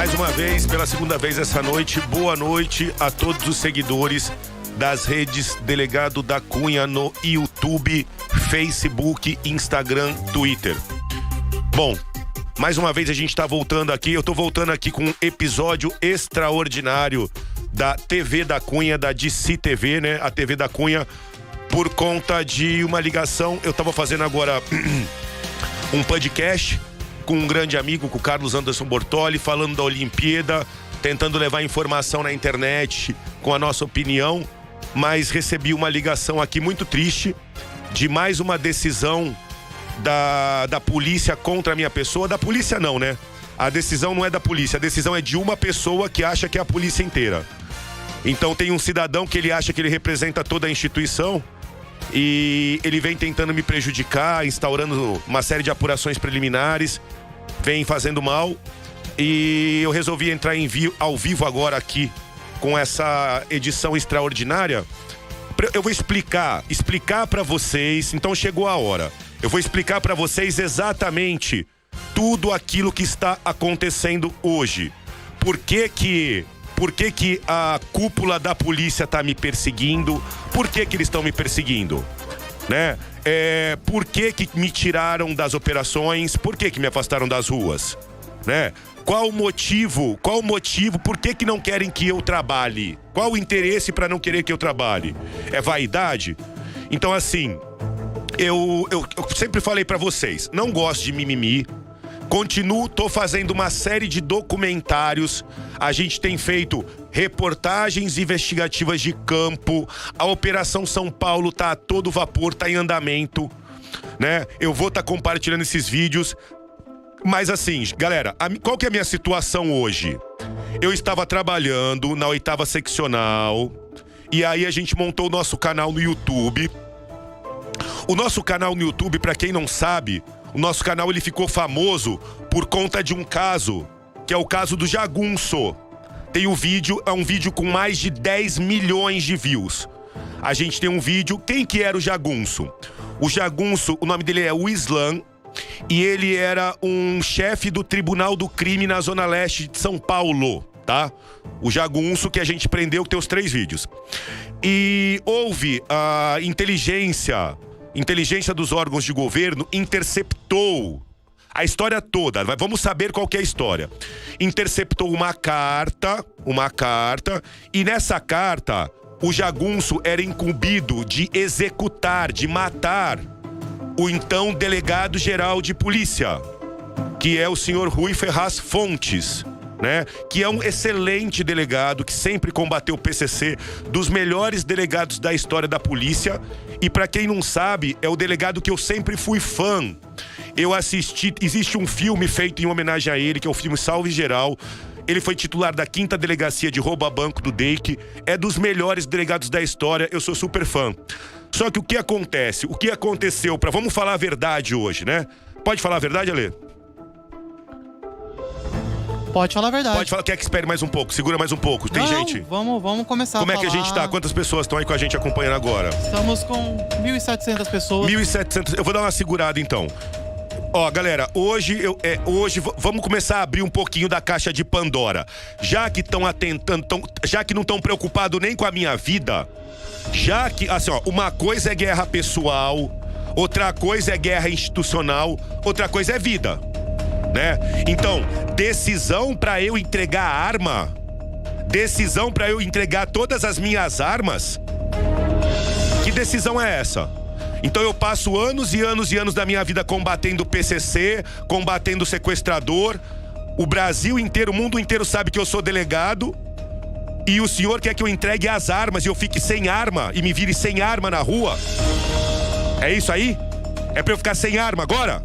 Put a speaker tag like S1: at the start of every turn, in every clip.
S1: Mais uma vez, pela segunda vez essa noite, boa noite a todos os seguidores das redes Delegado da Cunha no YouTube, Facebook, Instagram, Twitter. Bom, mais uma vez a gente está voltando aqui. Eu estou voltando aqui com um episódio extraordinário da TV da Cunha, da DC TV, né? A TV da Cunha, por conta de uma ligação. Eu estava fazendo agora um podcast com um grande amigo, com o Carlos Anderson Bortoli, falando da Olimpíada, tentando levar informação na internet com a nossa opinião, mas recebi uma ligação aqui muito triste de mais uma decisão da, da polícia contra a minha pessoa. Da polícia não, né? A decisão não é da polícia, a decisão é de uma pessoa que acha que é a polícia inteira. Então tem um cidadão que ele acha que ele representa toda a instituição e ele vem tentando me prejudicar, instaurando uma série de apurações preliminares, vem fazendo mal. E eu resolvi entrar vi ao vivo agora aqui com essa edição extraordinária. Eu vou explicar, explicar para vocês. Então chegou a hora. Eu vou explicar para vocês exatamente tudo aquilo que está acontecendo hoje. Por que que por que, que a cúpula da polícia está me perseguindo? Por que, que eles estão me perseguindo? Né? É, por que, que me tiraram das operações? Por que, que me afastaram das ruas? Né? Qual o motivo? Qual o motivo? Por que, que não querem que eu trabalhe? Qual o interesse para não querer que eu trabalhe? É vaidade? Então, assim, eu, eu, eu sempre falei para vocês: não gosto de mimimi, Continuo, tô fazendo uma série de documentários. A gente tem feito reportagens investigativas de campo. A Operação São Paulo tá a todo vapor, tá em andamento, né? Eu vou estar tá compartilhando esses vídeos. Mas assim, galera, a, qual que é a minha situação hoje? Eu estava trabalhando na oitava seccional e aí a gente montou o nosso canal no YouTube. O nosso canal no YouTube, para quem não sabe, o nosso canal ele ficou famoso por conta de um caso, que é o caso do Jagunço. Tem o um vídeo, é um vídeo com mais de 10 milhões de views. A gente tem um vídeo, quem que era o Jagunço? O Jagunço, o nome dele é o Islam, e ele era um chefe do Tribunal do Crime na Zona Leste de São Paulo, tá? O Jagunço que a gente prendeu, que tem os três vídeos. E houve a inteligência inteligência dos órgãos de governo interceptou a história toda. Vamos saber qual é a história. Interceptou uma carta, uma carta, e nessa carta o jagunço era incumbido de executar, de matar o então delegado geral de polícia, que é o senhor Rui Ferraz Fontes né? Que é um excelente delegado que sempre combateu o PCC, dos melhores delegados da história da polícia. E para quem não sabe, é o delegado que eu sempre fui fã. Eu assisti, existe um filme feito em homenagem a ele, que é o filme Salve Geral. Ele foi titular da quinta delegacia de roubo a banco do DEIC. É dos melhores delegados da história. Eu sou super fã. Só que o que acontece? O que aconteceu para vamos falar a verdade hoje, né? Pode falar a verdade, Ale?
S2: Pode falar a verdade.
S1: Pode falar, quer que espere mais um pouco? Segura mais um pouco. Tem
S2: não,
S1: gente?
S2: Vamos, vamos começar.
S1: Como é que a gente tá? Quantas pessoas estão aí com a gente acompanhando agora?
S2: Estamos com 1.700 pessoas.
S1: 1.700. Eu vou dar uma segurada então. Ó, galera, hoje eu é, hoje vamos começar a abrir um pouquinho da caixa de Pandora. Já que estão atentando, tão, já que não estão preocupados nem com a minha vida, já que assim, ó, uma coisa é guerra pessoal, outra coisa é guerra institucional, outra coisa é vida né? Então, decisão para eu entregar a arma, decisão para eu entregar todas as minhas armas. Que decisão é essa? Então eu passo anos e anos e anos da minha vida combatendo o PCC, combatendo o sequestrador. O Brasil inteiro, o mundo inteiro sabe que eu sou delegado. E o senhor quer que eu entregue as armas e eu fique sem arma e me vire sem arma na rua? É isso aí? É pra eu ficar sem arma agora?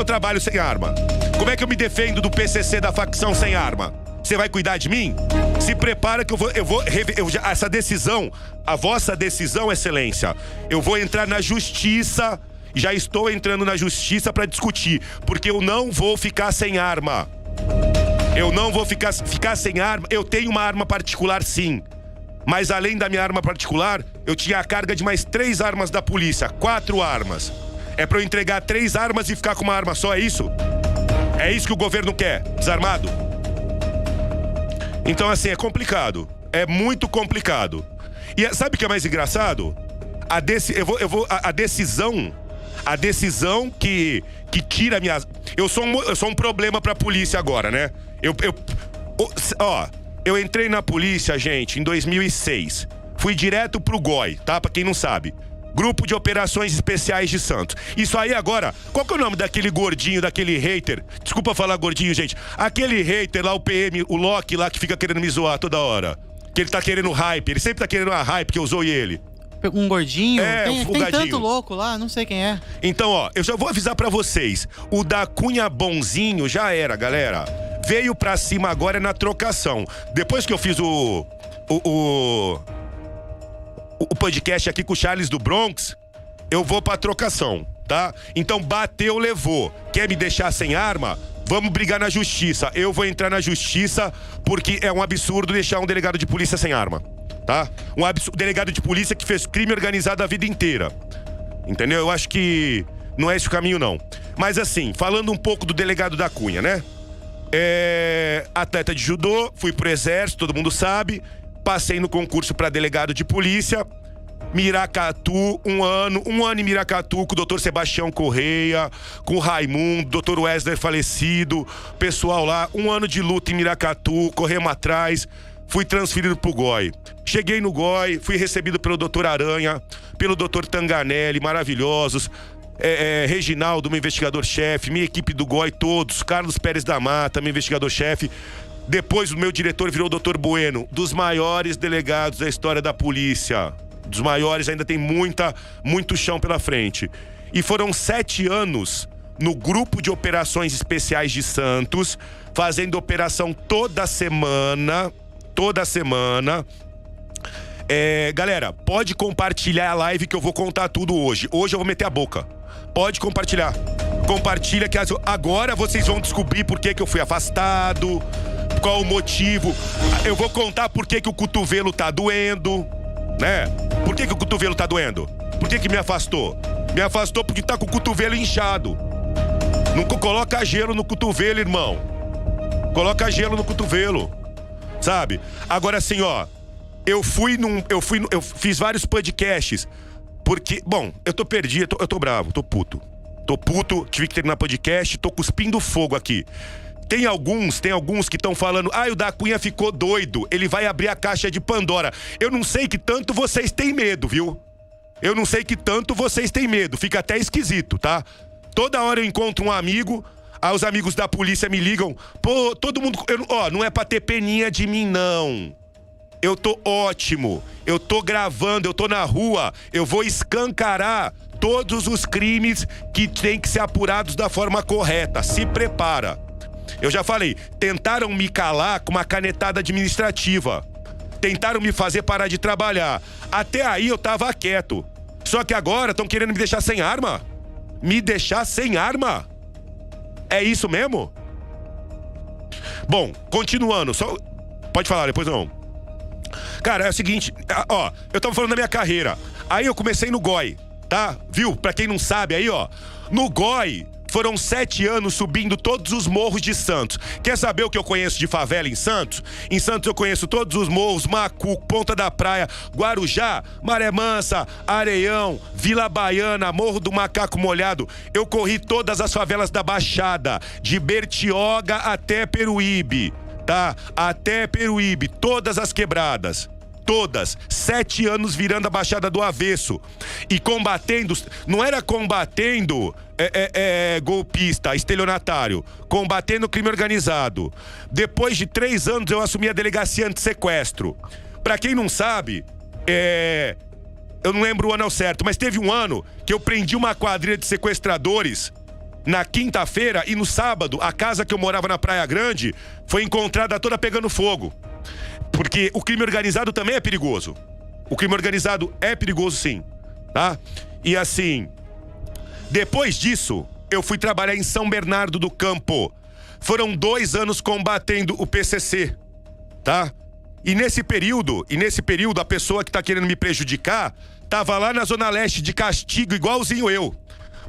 S1: Que eu trabalho sem arma? Como é que eu me defendo do PCC da facção sem arma? Você vai cuidar de mim? Se prepara que eu vou, eu vou eu, essa decisão, a vossa decisão, excelência. Eu vou entrar na justiça, já estou entrando na justiça para discutir, porque eu não vou ficar sem arma. Eu não vou ficar, ficar sem arma. Eu tenho uma arma particular, sim. Mas além da minha arma particular, eu tinha a carga de mais três armas da polícia, quatro armas. É para eu entregar três armas e ficar com uma arma só, é isso? É isso que o governo quer? Desarmado? Então, assim, é complicado. É muito complicado. E sabe o que é mais engraçado? A, deci eu vou, eu vou, a, a decisão. A decisão que, que tira minhas. Eu sou um, eu sou um problema pra polícia agora, né? Eu. eu ó, eu entrei na polícia, gente, em 2006. Fui direto pro GOI, tá? Pra quem não sabe. Grupo de Operações Especiais de Santos. Isso aí agora, qual que é o nome daquele gordinho, daquele hater? Desculpa falar gordinho, gente. Aquele hater lá, o PM, o Loki lá que fica querendo me zoar toda hora. Que ele tá querendo hype, ele sempre tá querendo uma hype que eu zoei ele.
S2: Um gordinho.
S1: É,
S2: tem,
S1: o
S2: tem
S1: gadinho.
S2: tanto louco lá, não sei quem é.
S1: Então, ó, eu já vou avisar pra vocês. O da Cunha Bonzinho já era, galera. Veio pra cima agora na trocação. Depois que eu fiz o. O. O, o podcast aqui com o Charles do Bronx, eu vou pra trocação, tá? Então, bateu, levou. Quer me deixar sem arma? Vamos brigar na justiça. Eu vou entrar na justiça porque é um absurdo deixar um delegado de polícia sem arma, tá? Um absurdo, delegado de polícia que fez crime organizado a vida inteira. Entendeu? Eu acho que não é esse o caminho, não. Mas assim, falando um pouco do delegado da Cunha, né? É, atleta de judô, fui pro exército, todo mundo sabe. Passei no concurso para delegado de polícia. Miracatu, um ano, um ano em Miracatu com o doutor Sebastião Correia, com o Raimundo, doutor Wesley falecido, pessoal lá, um ano de luta em Miracatu, corremos atrás, fui transferido pro GOI. Cheguei no GOI, fui recebido pelo doutor Aranha, pelo doutor Tanganelli, maravilhosos, é, é, Reginaldo, meu investigador-chefe, minha equipe do GOI, todos, Carlos Pérez da Mata, meu investigador-chefe. Depois o meu diretor virou o doutor Bueno, dos maiores delegados da história da polícia. Dos maiores, ainda tem muita, muito chão pela frente. E foram sete anos no grupo de operações especiais de Santos, fazendo operação toda semana, toda semana. É, galera, pode compartilhar a live que eu vou contar tudo hoje. Hoje eu vou meter a boca. Pode compartilhar. Compartilha que agora vocês vão descobrir por que, que eu fui afastado, qual o motivo. Eu vou contar por que, que o cotovelo tá doendo, né? Por que, que o cotovelo tá doendo? Por que, que me afastou? Me afastou porque tá com o cotovelo inchado. Não co- coloca gelo no cotovelo, irmão. Coloca gelo no cotovelo. Sabe? Agora assim, ó, eu fui num. Eu fui. Eu fiz vários podcasts. Porque, bom, eu tô perdido, eu tô, eu tô bravo, tô puto. Tô puto, tive que terminar podcast, tô cuspindo fogo aqui. Tem alguns, tem alguns que estão falando, ah, o da Cunha ficou doido, ele vai abrir a caixa de Pandora. Eu não sei que tanto vocês têm medo, viu? Eu não sei que tanto vocês têm medo, fica até esquisito, tá? Toda hora eu encontro um amigo, aí os amigos da polícia me ligam, pô, todo mundo. eu ó, não é pra ter peninha de mim, não. Eu tô ótimo. Eu tô gravando, eu tô na rua. Eu vou escancarar todos os crimes que têm que ser apurados da forma correta. Se prepara. Eu já falei, tentaram me calar com uma canetada administrativa. Tentaram me fazer parar de trabalhar. Até aí eu tava quieto. Só que agora estão querendo me deixar sem arma? Me deixar sem arma? É isso mesmo? Bom, continuando, só pode falar depois não. Cara, é o seguinte, ó, eu tava falando da minha carreira. Aí eu comecei no GOI, tá? Viu? Pra quem não sabe aí, ó. No GOI, foram sete anos subindo todos os morros de Santos. Quer saber o que eu conheço de favela em Santos? Em Santos eu conheço todos os morros, Macuco, Ponta da Praia, Guarujá, Maré Mansa, Areião, Vila Baiana, Morro do Macaco Molhado. Eu corri todas as favelas da Baixada, de Bertioga até Peruíbe tá? Até Peruíbe, todas as quebradas. Todas. Sete anos virando a Baixada do Avesso. E combatendo. Não era combatendo é, é, é, golpista, estelionatário. Combatendo crime organizado. Depois de três anos, eu assumi a delegacia anti-sequestro. Pra quem não sabe, é. Eu não lembro o ano certo, mas teve um ano que eu prendi uma quadrilha de sequestradores na quinta-feira e no sábado, a casa que eu morava na Praia Grande foi encontrada toda pegando fogo. Porque o crime organizado também é perigoso. O crime organizado é perigoso sim, tá? E assim, depois disso, eu fui trabalhar em São Bernardo do Campo. Foram dois anos combatendo o PCC, tá? E nesse período, e nesse período, a pessoa que tá querendo me prejudicar tava lá na Zona Leste de castigo, igualzinho eu.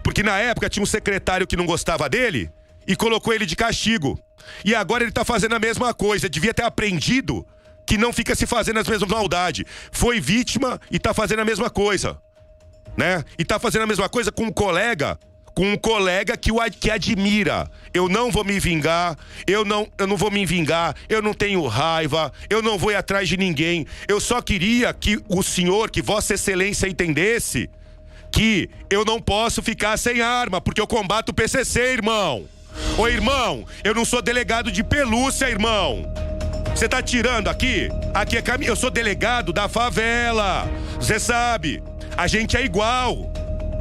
S1: Porque na época tinha um secretário que não gostava dele e colocou ele de castigo. E agora ele tá fazendo a mesma coisa. Devia ter aprendido que não fica se fazendo as mesmas maldades. Foi vítima e tá fazendo a mesma coisa. Né? E tá fazendo a mesma coisa com um colega com um colega que o que admira. Eu não vou me vingar, eu não, eu não vou me vingar, eu não tenho raiva, eu não vou ir atrás de ninguém. Eu só queria que o senhor, que Vossa Excelência entendesse que eu não posso ficar sem arma, porque eu combato o PCC, irmão. Ô irmão, eu não sou delegado de pelúcia, irmão. Você tá tirando aqui? Aqui é caminho. Eu sou delegado da favela. Você sabe. A gente é igual.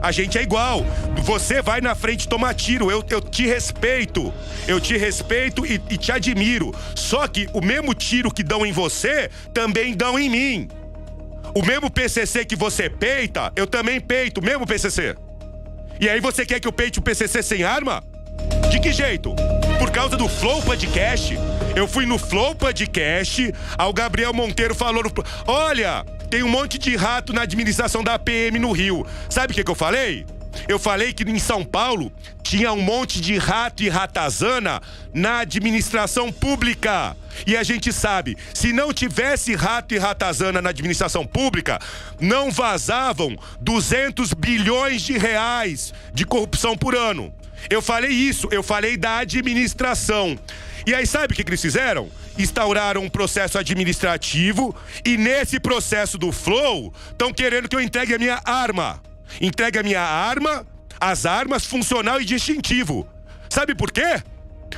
S1: A gente é igual. Você vai na frente tomar tiro. Eu, eu te respeito. Eu te respeito e, e te admiro. Só que o mesmo tiro que dão em você, também dão em mim. O mesmo PCC que você peita, eu também peito, mesmo PCC. E aí você quer que eu peite o PCC sem arma? De que jeito? Por causa do Flow Podcast. Eu fui no Flow Podcast, ao Gabriel Monteiro falou no... Olha, tem um monte de rato na administração da PM no Rio. Sabe o que, que eu falei? Eu falei que em São Paulo tinha um monte de rato e ratazana na administração pública. E a gente sabe, se não tivesse rato e ratazana na administração pública, não vazavam 200 bilhões de reais de corrupção por ano. Eu falei isso, eu falei da administração. E aí, sabe o que, que eles fizeram? Instauraram um processo administrativo e nesse processo do Flow estão querendo que eu entregue a minha arma. Entregue a minha arma, as armas funcional e distintivo. Sabe por quê?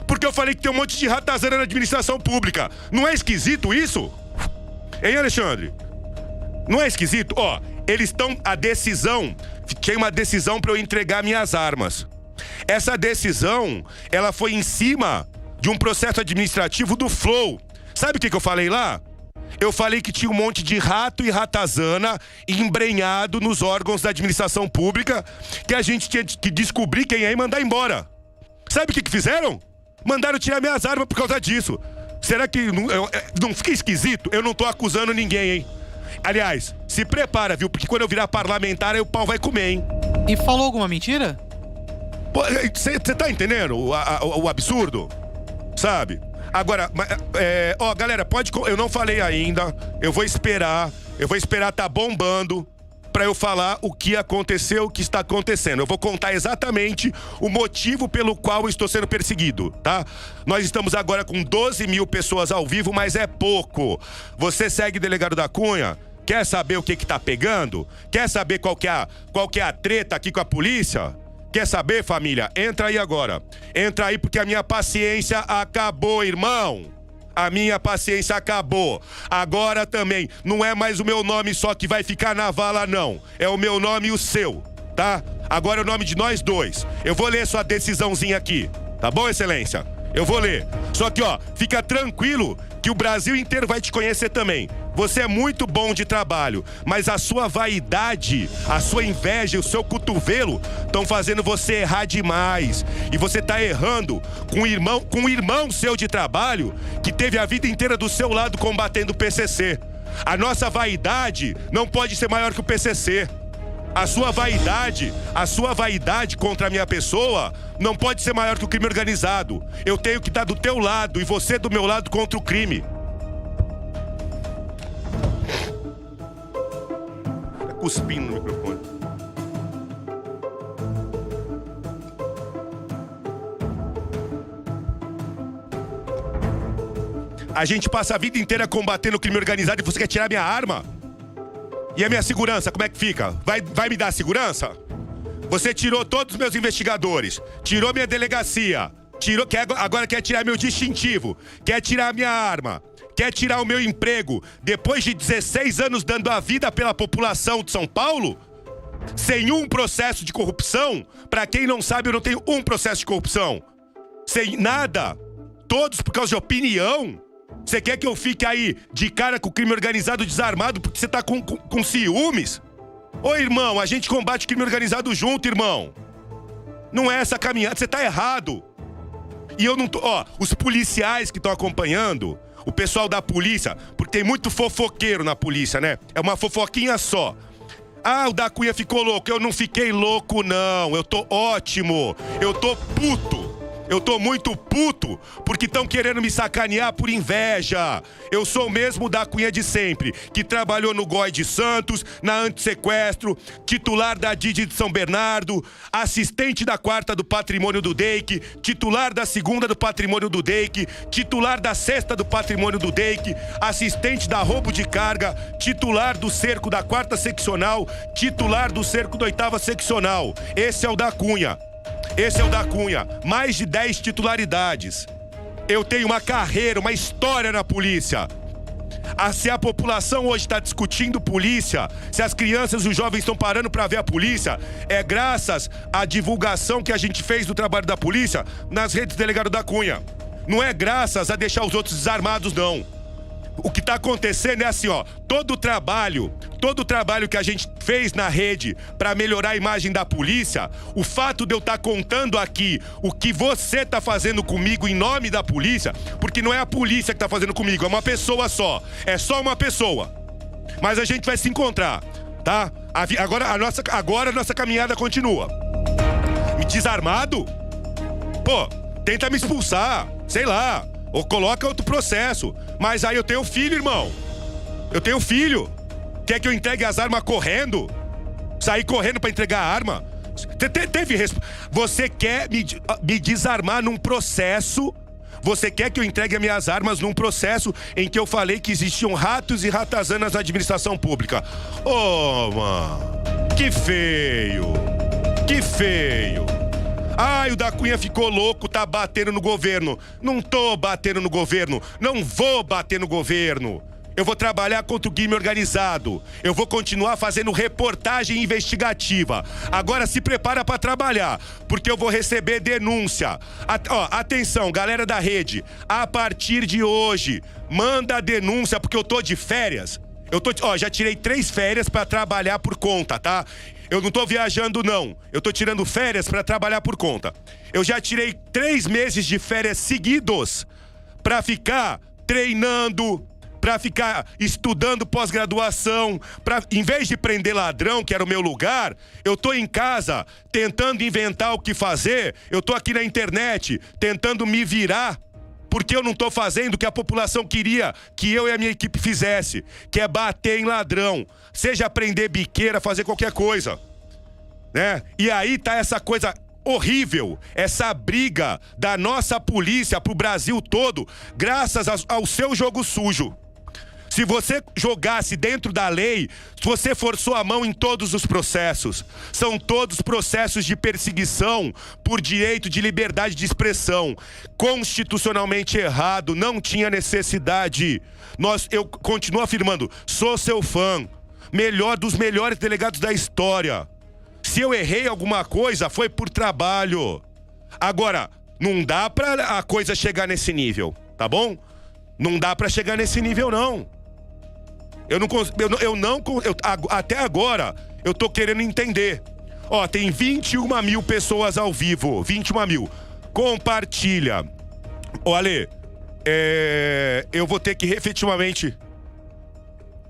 S1: Porque eu falei que tem um monte de ratazana na administração pública. Não é esquisito isso? Hein, Alexandre? Não é esquisito? Ó, eles estão. A decisão. Tinha uma decisão para eu entregar minhas armas. Essa decisão, ela foi em cima de um processo administrativo do Flow. Sabe o que, que eu falei lá? Eu falei que tinha um monte de rato e ratazana embrenhado nos órgãos da administração pública que a gente tinha que descobrir quem é e mandar embora. Sabe o que, que fizeram? Mandaram tirar minhas armas por causa disso. Será que não, eu, não fica esquisito? Eu não tô acusando ninguém, hein? Aliás, se prepara, viu? Porque quando eu virar parlamentar, aí o pau vai comer, hein?
S2: E falou alguma mentira?
S1: Você tá entendendo o, a, o absurdo? Sabe? Agora, é, ó, galera, pode. Eu não falei ainda. Eu vou esperar. Eu vou esperar tá bombando para eu falar o que aconteceu, o que está acontecendo. Eu vou contar exatamente o motivo pelo qual estou sendo perseguido, tá? Nós estamos agora com 12 mil pessoas ao vivo, mas é pouco. Você segue Delegado da Cunha? Quer saber o que que tá pegando? Quer saber qual que é a, qual que é a treta aqui com a polícia? Quer saber, família? Entra aí agora. Entra aí porque a minha paciência acabou, irmão. A minha paciência acabou. Agora também, não é mais o meu nome só que vai ficar na vala, não. É o meu nome e o seu, tá? Agora é o nome de nós dois. Eu vou ler sua decisãozinha aqui. Tá bom, excelência? Eu vou ler. Só que, ó, fica tranquilo que o Brasil inteiro vai te conhecer também. Você é muito bom de trabalho, mas a sua vaidade, a sua inveja o seu cotovelo estão fazendo você errar demais. E você está errando com um irmão, com um irmão seu de trabalho que teve a vida inteira do seu lado combatendo o PCC. A nossa vaidade não pode ser maior que o PCC. A sua vaidade, a sua vaidade contra a minha pessoa não pode ser maior que o crime organizado. Eu tenho que estar do teu lado e você do meu lado contra o crime. Cuspindo no microfone. A gente passa a vida inteira combatendo o crime organizado e você quer tirar minha arma? E a minha segurança, como é que fica? Vai, vai me dar segurança? Você tirou todos os meus investigadores, tirou minha delegacia, tirou, quer, agora quer tirar meu distintivo, quer tirar minha arma, Quer tirar o meu emprego depois de 16 anos dando a vida pela população de São Paulo? Sem um processo de corrupção? Para quem não sabe, eu não tenho um processo de corrupção. Sem nada. Todos por causa de opinião. Você quer que eu fique aí de cara com o crime organizado desarmado porque você tá com, com, com ciúmes? Ô irmão, a gente combate o crime organizado junto, irmão. Não é essa caminhada, você tá errado. E eu não tô. Ó, os policiais que estão acompanhando, o pessoal da polícia, porque tem muito fofoqueiro na polícia, né? É uma fofoquinha só. Ah, o da Cunha ficou louco. Eu não fiquei louco, não. Eu tô ótimo. Eu tô puto. Eu tô muito puto porque estão querendo me sacanear por inveja. Eu sou o mesmo da Cunha de sempre, que trabalhou no GOI de Santos, na Antissequestro, titular da Didi de São Bernardo, assistente da quarta do patrimônio do DEIC, titular da segunda do patrimônio do DEIC, titular da sexta do patrimônio do DEIC, assistente da roubo de carga, titular do cerco da quarta seccional, titular do cerco da oitava seccional. Esse é o da Cunha. Esse é o da Cunha. Mais de 10 titularidades. Eu tenho uma carreira, uma história na polícia. Ah, se a população hoje está discutindo polícia, se as crianças e os jovens estão parando para ver a polícia, é graças à divulgação que a gente fez do trabalho da polícia nas redes do delegado da Cunha. Não é graças a deixar os outros desarmados, não. O que está acontecendo é assim, ó, todo o trabalho, todo o trabalho que a gente fez na rede para melhorar a imagem da polícia, o fato de eu estar tá contando aqui o que você está fazendo comigo em nome da polícia, porque não é a polícia que está fazendo comigo, é uma pessoa só, é só uma pessoa. Mas a gente vai se encontrar, tá? Agora a nossa, agora a nossa caminhada continua. Me desarmado? Pô, tenta me expulsar, sei lá. Ou coloca outro processo. Mas aí eu tenho filho, irmão. Eu tenho filho. Quer que eu entregue as armas correndo? Sair correndo para entregar a arma? Te, te, teve Você quer me, me desarmar num processo você quer que eu entregue as minhas armas num processo em que eu falei que existiam ratos e ratazanas na administração pública? Ô, oh, mano, que feio! Que feio! Ai, o da Cunha ficou louco, tá batendo no governo. Não tô batendo no governo, não vou bater no governo. Eu vou trabalhar contra o crime organizado. Eu vou continuar fazendo reportagem investigativa. Agora se prepara para trabalhar, porque eu vou receber denúncia. At ó, atenção, galera da rede. A partir de hoje, manda denúncia porque eu tô de férias. Eu tô, ó, já tirei três férias para trabalhar por conta, tá? Eu não tô viajando, não. Eu tô tirando férias para trabalhar por conta. Eu já tirei três meses de férias seguidos para ficar treinando, para ficar estudando pós-graduação, para em vez de prender ladrão, que era o meu lugar, eu tô em casa tentando inventar o que fazer. Eu tô aqui na internet tentando me virar porque eu não estou fazendo o que a população queria que eu e a minha equipe fizesse, que é bater em ladrão, seja prender biqueira, fazer qualquer coisa, né? E aí tá essa coisa horrível, essa briga da nossa polícia pro Brasil todo, graças ao seu jogo sujo. Se você jogasse dentro da lei, você forçou a mão em todos os processos. São todos processos de perseguição por direito de liberdade de expressão. Constitucionalmente errado, não tinha necessidade. Nós, eu continuo afirmando, sou seu fã. Melhor dos melhores delegados da história. Se eu errei alguma coisa, foi por trabalho. Agora, não dá pra a coisa chegar nesse nível, tá bom? Não dá pra chegar nesse nível, não. Eu não eu não, eu não eu, até agora eu tô querendo entender. Ó, tem 21 mil pessoas ao vivo, 21 mil. Compartilha. Olha, é, eu vou ter que efetivamente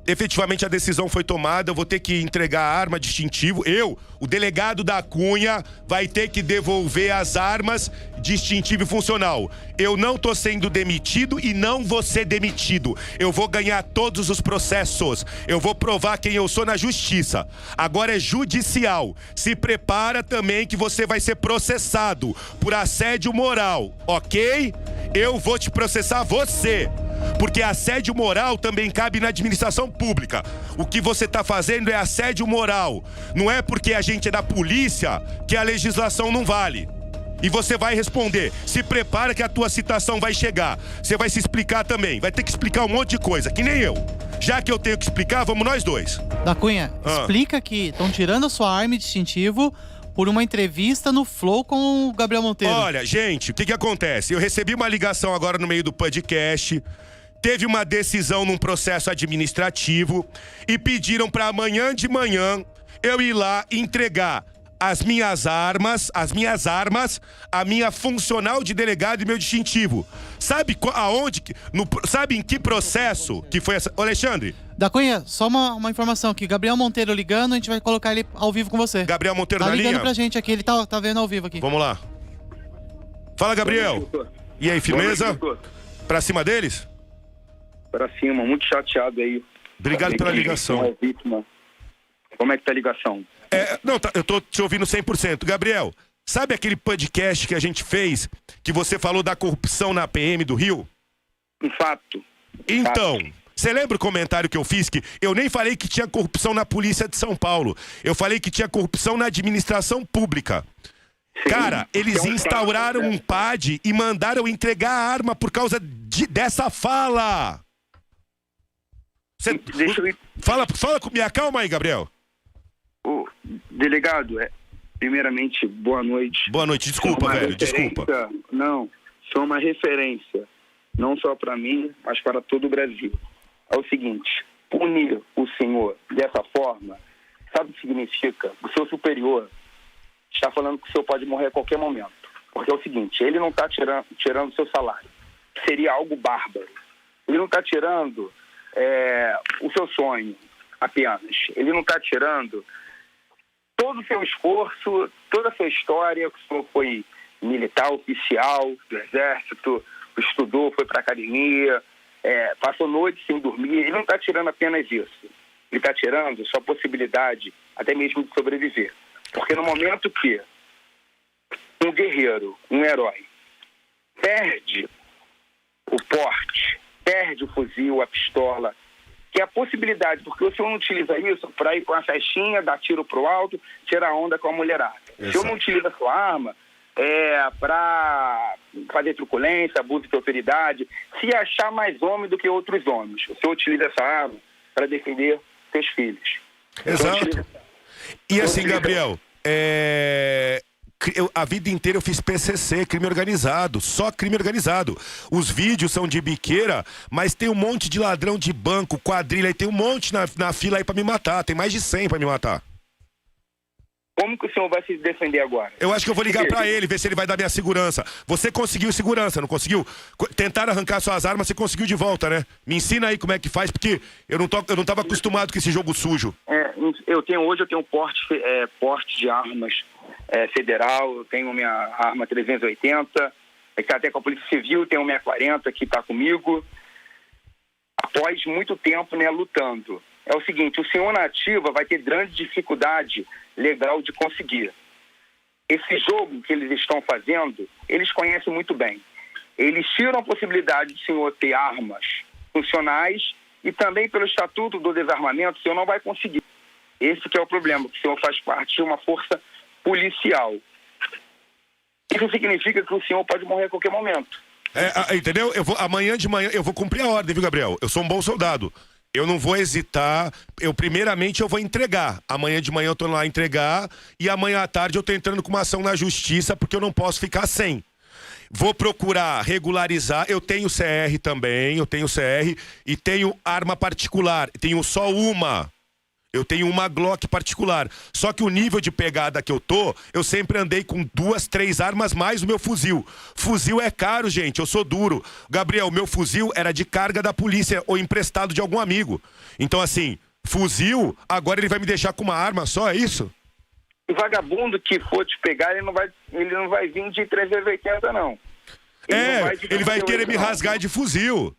S1: efetivamente a decisão foi tomada, eu vou ter que entregar a arma distintivo. Eu, o delegado da Cunha, vai ter que devolver as armas distintivo e funcional. Eu não tô sendo demitido e não vou ser demitido. Eu vou ganhar todos os processos. Eu vou provar quem eu sou na justiça. Agora é judicial. Se prepara também que você vai ser processado por assédio moral, ok? Eu vou te processar você. Porque assédio moral também cabe na administração pública. O que você está fazendo é assédio moral. Não é porque a gente é da polícia que a legislação não vale. E você vai responder. Se prepara que a tua citação vai chegar. Você vai se explicar também. Vai ter que explicar um monte de coisa, que nem eu. Já que eu tenho que explicar, vamos nós dois.
S2: Da Cunha, ah. explica que estão tirando a sua arma distintivo por uma entrevista no Flow com o Gabriel Monteiro.
S1: Olha, gente, o que, que acontece? Eu recebi uma ligação agora no meio do podcast teve uma decisão num processo administrativo e pediram para amanhã de manhã eu ir lá entregar as minhas armas, as minhas armas, a minha funcional de delegado e meu distintivo. Sabe aonde, no, sabe em que processo que foi essa... Ô Alexandre.
S2: Da Cunha, só uma, uma informação aqui. Gabriel Monteiro ligando, a gente vai colocar ele ao vivo com você.
S1: Gabriel Monteiro
S2: tá
S1: na
S2: ligando
S1: linha?
S2: pra gente aqui, ele tá, tá vendo ao vivo aqui.
S1: Vamos lá. Fala, Gabriel. E aí, firmeza? Pra cima deles?
S3: Pra cima, muito chateado aí.
S1: Obrigado pela ligação.
S3: Como é que tá a ligação?
S1: É, não, tá, eu tô te ouvindo 100%. Gabriel, sabe aquele podcast que a gente fez que você falou da corrupção na PM do Rio?
S3: Um fato.
S1: Então, você lembra o comentário que eu fiz que eu nem falei que tinha corrupção na polícia de São Paulo. Eu falei que tinha corrupção na administração pública. Sim, Cara, eles instauraram um PAD e mandaram entregar a arma por causa de, dessa fala. Cê, Deixa eu... Fala, fala com minha calma aí, Gabriel.
S3: O delegado, é, primeiramente, boa noite.
S1: Boa noite, desculpa, velho, desculpa.
S3: Não, sou uma referência, não só para mim, mas para todo o Brasil. É o seguinte, punir o senhor dessa forma, sabe o que significa? O seu superior está falando que o senhor pode morrer a qualquer momento. Porque é o seguinte, ele não está tirando, tirando seu salário. Seria algo bárbaro. Ele não está tirando é, o seu sonho apenas. Ele não está tirando todo o seu esforço, toda a sua história, que foi militar, oficial do Exército, estudou, foi para a academia, é, passou noites sem dormir. Ele não está tirando apenas isso. Ele está tirando sua possibilidade até mesmo de sobreviver. Porque no momento que um guerreiro, um herói, perde o porte, perde o fuzil, a pistola, que é a possibilidade, porque o senhor não utiliza isso para ir com a festinha, dar tiro pro alto, tirar onda com a mulherada. Exato. O senhor não utiliza a sua arma é, para fazer truculência, abuso de autoridade, se achar mais homem do que outros homens. O senhor utiliza essa arma para defender seus filhos.
S1: Exato. Utiliza... E assim, Gabriel, é... Eu, a vida inteira eu fiz PCC, crime organizado, só crime organizado. Os vídeos são de biqueira, mas tem um monte de ladrão de banco, quadrilha, e tem um monte na, na fila aí para me matar. Tem mais de 100 para me matar.
S3: Como que o senhor vai se defender agora?
S1: Eu acho que eu vou ligar para ele, ver se ele vai dar minha segurança. Você conseguiu segurança, não conseguiu? Tentaram arrancar suas armas, você conseguiu de volta, né? Me ensina aí como é que faz, porque eu não, tô, eu não tava acostumado com esse jogo sujo.
S3: É, eu tenho hoje eu tenho porte, é, porte de armas é, federal, eu tenho minha arma 380, está até com a Polícia Civil, tenho minha 40 que está comigo. Após muito tempo né, lutando. É o seguinte, o senhor na ativa vai ter grande dificuldade legal de conseguir. Esse jogo que eles estão fazendo, eles conhecem muito bem. Eles tiram a possibilidade do senhor ter armas funcionais e também pelo Estatuto do Desarmamento, o senhor não vai conseguir. Esse que é o problema, que o senhor faz parte de uma força policial. Isso significa que o senhor pode morrer a qualquer momento.
S1: É, entendeu? Eu vou, amanhã de manhã eu vou cumprir a ordem, viu, Gabriel? Eu sou um bom soldado. Eu não vou hesitar. Eu primeiramente eu vou entregar. Amanhã de manhã eu tô lá entregar e amanhã à tarde eu tô entrando com uma ação na justiça porque eu não posso ficar sem. Vou procurar regularizar. Eu tenho CR também, eu tenho CR e tenho arma particular. Tenho só uma. Eu tenho uma Glock particular. Só que o nível de pegada que eu tô, eu sempre andei com duas, três armas mais o meu fuzil. Fuzil é caro, gente. Eu sou duro. Gabriel, meu fuzil era de carga da polícia ou emprestado de algum amigo. Então, assim, fuzil, agora ele vai me deixar com uma arma só, é isso?
S3: O vagabundo que for te pegar, ele não vai, ele não vai vir de 380, não.
S1: Ele é, não vai ele vai querer me rasgar de fuzil.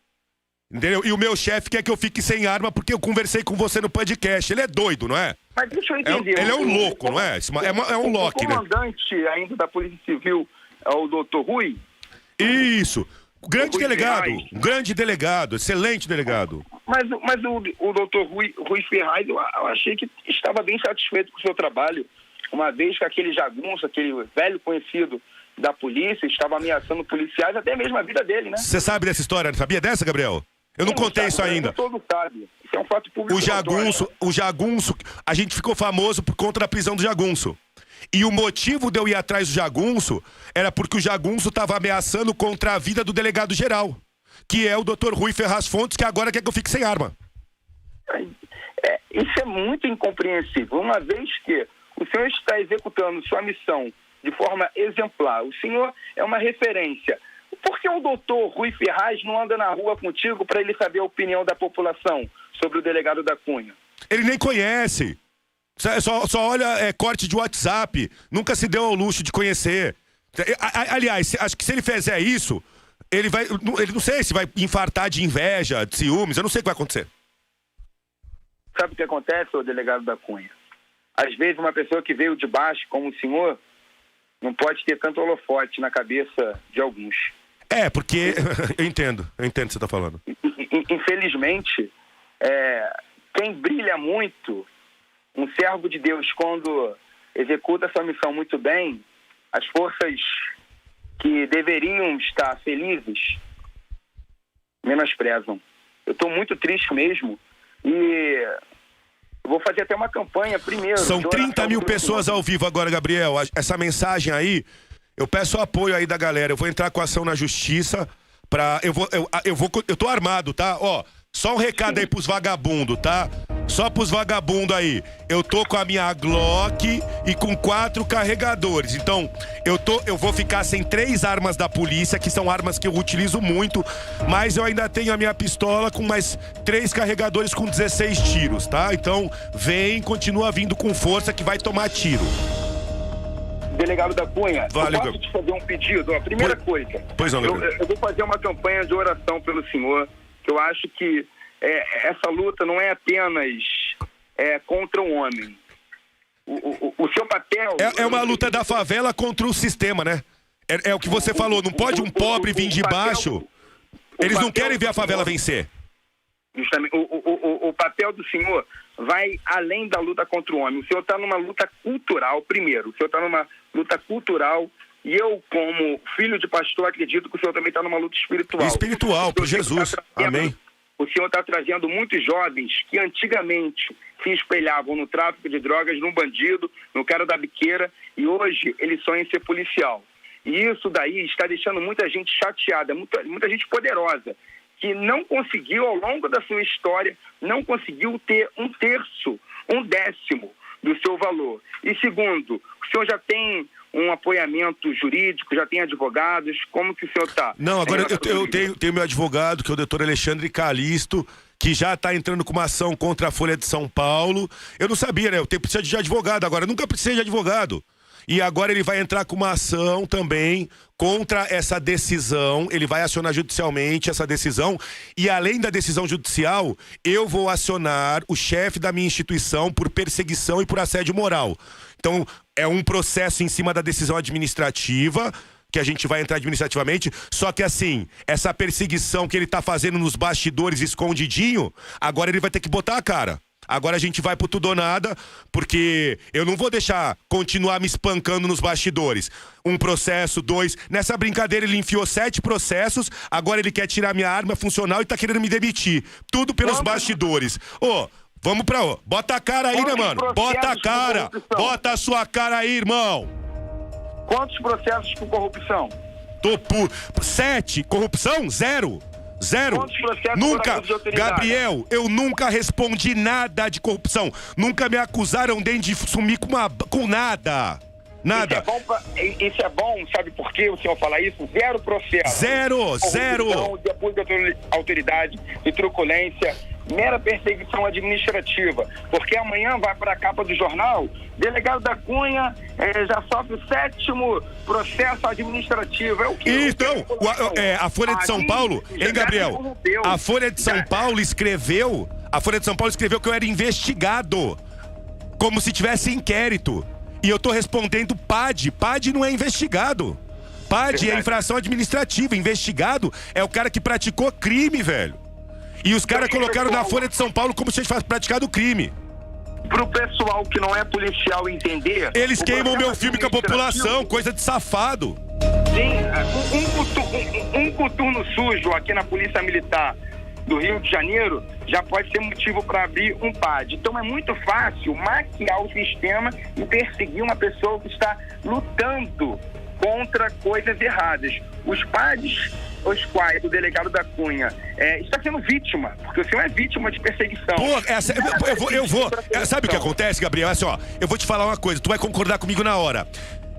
S1: Entendeu? E o meu chefe quer que eu fique sem arma porque eu conversei com você no podcast. Ele é doido, não é?
S3: Mas deixa eu entender.
S1: É, ele é um louco, não é? É, é um Loki,
S3: né? O comandante né? ainda da Polícia Civil é o doutor Rui?
S1: Isso. Grande delegado, um grande delegado, excelente delegado.
S3: Mas, mas o, o doutor Rui, Rui Ferraz, eu, eu achei que estava bem satisfeito com o seu trabalho, uma vez que aquele jagunço, aquele velho conhecido da polícia, estava ameaçando policiais, até mesmo a vida dele, né?
S1: Você sabe dessa história? Sabia dessa, Gabriel? Eu não contei isso ainda.
S3: Todo sabe. Isso é um fato público.
S1: O jagunço, o jagunço, a gente ficou famoso por conta da prisão do jagunço. E o motivo de eu ir atrás do jagunço era porque o jagunço estava ameaçando contra a vida do delegado geral, que é o Dr. Rui Ferraz Fontes, que agora quer que eu fique sem arma.
S3: É, isso é muito incompreensível. Uma vez que o senhor está executando sua missão de forma exemplar, o senhor é uma referência por que o doutor Rui Ferraz não anda na rua contigo para ele saber a opinião da população sobre o delegado da Cunha?
S1: Ele nem conhece. Só, só olha é, corte de WhatsApp. Nunca se deu ao luxo de conhecer. Aliás, acho que se ele fizer isso, ele vai. Ele não sei se vai infartar de inveja, de ciúmes, eu não sei o que vai acontecer.
S3: Sabe o que acontece, o delegado da Cunha? Às vezes, uma pessoa que veio de baixo, como o senhor, não pode ter tanto holofote na cabeça de alguns.
S1: É, porque. eu entendo, eu entendo o que você está falando.
S3: Infelizmente, é, quem brilha muito, um servo de Deus, quando executa sua missão muito bem, as forças que deveriam estar felizes menosprezam. Eu estou muito triste mesmo e vou fazer até uma campanha primeiro.
S1: São 30 mil pessoas ao vivo agora, Gabriel. Essa mensagem aí, eu peço apoio aí da galera. Eu vou entrar com ação na justiça para eu vou eu, eu vou eu tô armado, tá? Ó, só um recado aí pros vagabundos, tá? Só pros vagabundos aí. Eu tô com a minha Glock e com quatro carregadores. Então, eu tô, eu vou ficar sem três armas da polícia, que são armas que eu utilizo muito, mas eu ainda tenho a minha pistola com mais três carregadores com 16 tiros, tá? Então, vem, continua vindo com força que vai tomar tiro.
S3: Delegado da Cunha, vale, eu posso te fazer um pedido? A primeira pois, coisa,
S1: pois não,
S3: eu, eu vou fazer uma campanha de oração pelo senhor que eu acho que é, essa luta não é apenas é, contra um homem. O, o, o seu papel.
S1: É, é, uma luta da favela contra o sistema, né? É, é o que você o, falou, não pode um pobre vir de papel, baixo. Eles não querem ver a favela vencer.
S3: Justamente. O, o papel do senhor vai além da luta contra o homem. O senhor está numa luta cultural, primeiro. O senhor está numa luta cultural e eu, como filho de pastor, acredito que o senhor também está numa luta espiritual.
S1: Espiritual, por Jesus. Tá Amém.
S3: O senhor está trazendo muitos jovens que antigamente se espelhavam no tráfico de drogas, no bandido, no cara da biqueira, e hoje eles sonham em ser policial. E isso daí está deixando muita gente chateada, muita, muita gente poderosa, que não conseguiu, ao longo da sua história, não conseguiu ter um terço, um décimo do seu valor. E segundo, o senhor já tem um apoiamento jurídico, já tem advogados? Como que o senhor está?
S1: Não, agora eu, eu tenho, tenho meu advogado, que é o doutor Alexandre Calisto, que já está entrando com uma ação contra a Folha de São Paulo. Eu não sabia, né? Eu tenho precisa de advogado agora. Eu nunca precisei de advogado. E agora ele vai entrar com uma ação também contra essa decisão. Ele vai acionar judicialmente essa decisão. E além da decisão judicial, eu vou acionar o chefe da minha instituição por perseguição e por assédio moral. Então, é um processo em cima da decisão administrativa que a gente vai entrar administrativamente, só que assim, essa perseguição que ele tá fazendo nos bastidores escondidinho, agora ele vai ter que botar a cara. Agora a gente vai pro tudo ou nada, porque eu não vou deixar continuar me espancando nos bastidores. Um processo, dois. Nessa brincadeira ele enfiou sete processos, agora ele quer tirar minha arma funcional e tá querendo me demitir. Tudo pelos bastidores. Ô, oh, vamos pra. Bota a cara aí, né, mano? Bota a cara. Bota a sua cara aí, irmão.
S3: Quantos processos por corrupção?
S1: Tô por. Sete. Corrupção? Zero. Zero. Nunca. Gabriel, eu nunca respondi nada de corrupção. Nunca me acusaram nem de sumir com, uma, com nada. Nada. Isso é,
S3: bom pra, isso é bom, sabe por que o senhor fala isso? Zero processo.
S1: Zero, zero.
S3: De apoio da autoridade, de truculência, mera perseguição administrativa. Porque amanhã vai para a capa do jornal, delegado da Cunha eh, já sofre o sétimo processo administrativo. É o que?
S1: Então, a, é, a Folha de São Paulo, hein, Gabriel? A Folha de São Paulo escreveu, a Folha de São Paulo escreveu que eu era investigado, como se tivesse inquérito. E eu tô respondendo PAD. PAD não é investigado. PAD é infração administrativa. Investigado é o cara que praticou crime, velho. E os caras colocaram na Folha de São Paulo como se tivesse praticado crime.
S3: Pro pessoal que não é policial entender.
S1: Eles queimam meu filme com a população, coisa de safado.
S3: Sim, um, um, um coturno sujo aqui na Polícia Militar do Rio de Janeiro já pode ser motivo para abrir um PAD. Então é muito fácil maquiar o sistema e perseguir uma pessoa que está lutando contra coisas erradas. Os PADs, os quais o delegado da Cunha é, está sendo vítima, porque o senhor é vítima de perseguição. Pô,
S1: essa, eu, eu, vou. Eu vou sabe o que acontece, Gabriel? É assim, ó, eu vou te falar uma coisa, tu vai concordar comigo na hora.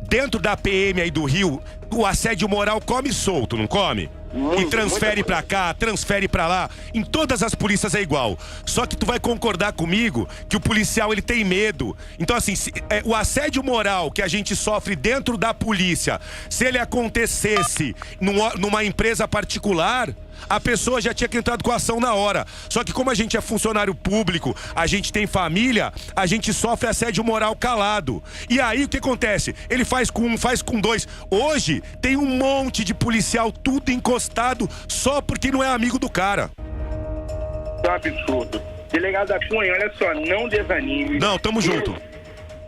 S1: Dentro da PM aí do Rio, o assédio moral come solto, não come?
S3: Muito,
S1: e transfere pra cá, transfere pra lá. Em todas as polícias é igual. Só que tu vai concordar comigo que o policial ele tem medo. Então assim, se- é, o assédio moral que a gente sofre dentro da polícia, se ele acontecesse num- numa empresa particular, a pessoa já tinha que entrado com a ação na hora. Só que como a gente é funcionário público, a gente tem família, a gente sofre assédio moral calado. E aí o que acontece? Ele faz com um, faz com dois. Hoje tem um monte de policial tudo encostado só porque não é amigo do cara.
S3: É um absurdo. Delegado da Cunha, olha só, não desanime.
S1: Não, tamo junto.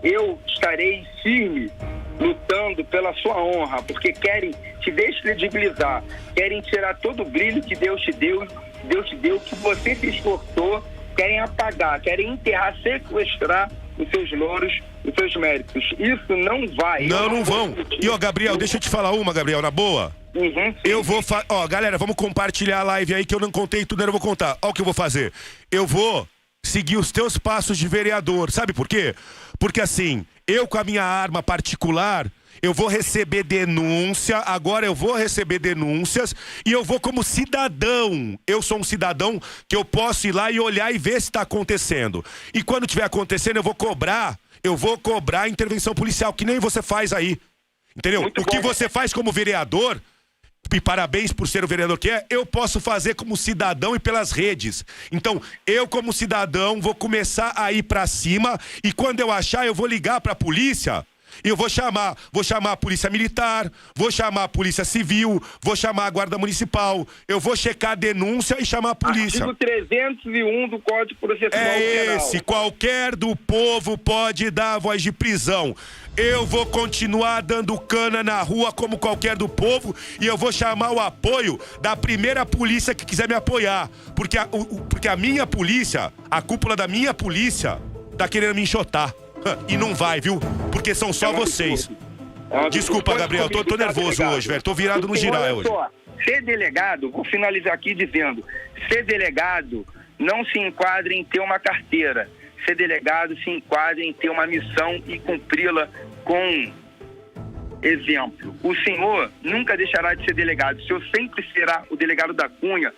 S3: Eu estarei firme lutando pela sua honra, porque querem te descredibilizar, querem tirar todo o brilho que Deus te deu, Deus te deu, que você se esforçou, querem apagar, querem enterrar, sequestrar os seus louros, os seus méritos. Isso não vai.
S1: Não, não vão. E ó, Gabriel, deixa eu te falar uma, Gabriel, na boa.
S3: Uhum.
S1: Eu vou. Ó, galera, vamos compartilhar a live aí que eu não contei tudo, eu não vou contar. Ó o que eu vou fazer. Eu vou seguir os teus passos de vereador. Sabe por quê? Porque assim, eu com a minha arma particular, eu vou receber denúncia, agora eu vou receber denúncias e eu vou como cidadão. Eu sou um cidadão que eu posso ir lá e olhar e ver se está acontecendo. E quando tiver acontecendo, eu vou cobrar, eu vou cobrar a intervenção policial, que nem você faz aí. Entendeu?
S3: Muito
S1: o que
S3: bom.
S1: você faz como vereador, e parabéns por ser o vereador que é, eu posso fazer como cidadão e pelas redes. Então, eu como cidadão vou começar a ir pra cima e quando eu achar, eu vou ligar pra polícia. E eu vou chamar, vou chamar a polícia militar, vou chamar a polícia civil, vou chamar a guarda municipal, eu vou checar a denúncia e chamar a polícia.
S3: Artigo 301 do Código Processual
S1: É
S3: Penal.
S1: esse, qualquer do povo pode dar a voz de prisão. Eu vou continuar dando cana na rua como qualquer do povo e eu vou chamar o apoio da primeira polícia que quiser me apoiar. Porque a, o- porque a minha polícia, a cúpula da minha polícia, tá querendo me enxotar. E não vai, viu? Porque são só
S3: É
S1: vocês.
S3: É.
S1: Desculpa, Gabriel, tô- tô nervoso hoje, velho. Tô virado no girar hoje.
S3: Ser delegado, vou finalizar aqui dizendo, ser delegado não se enquadra em ter uma carteira. Ser delegado se enquadra em ter uma missão e cumpri-la com exemplo. O senhor nunca deixará de ser delegado. O senhor sempre será o delegado da Cunha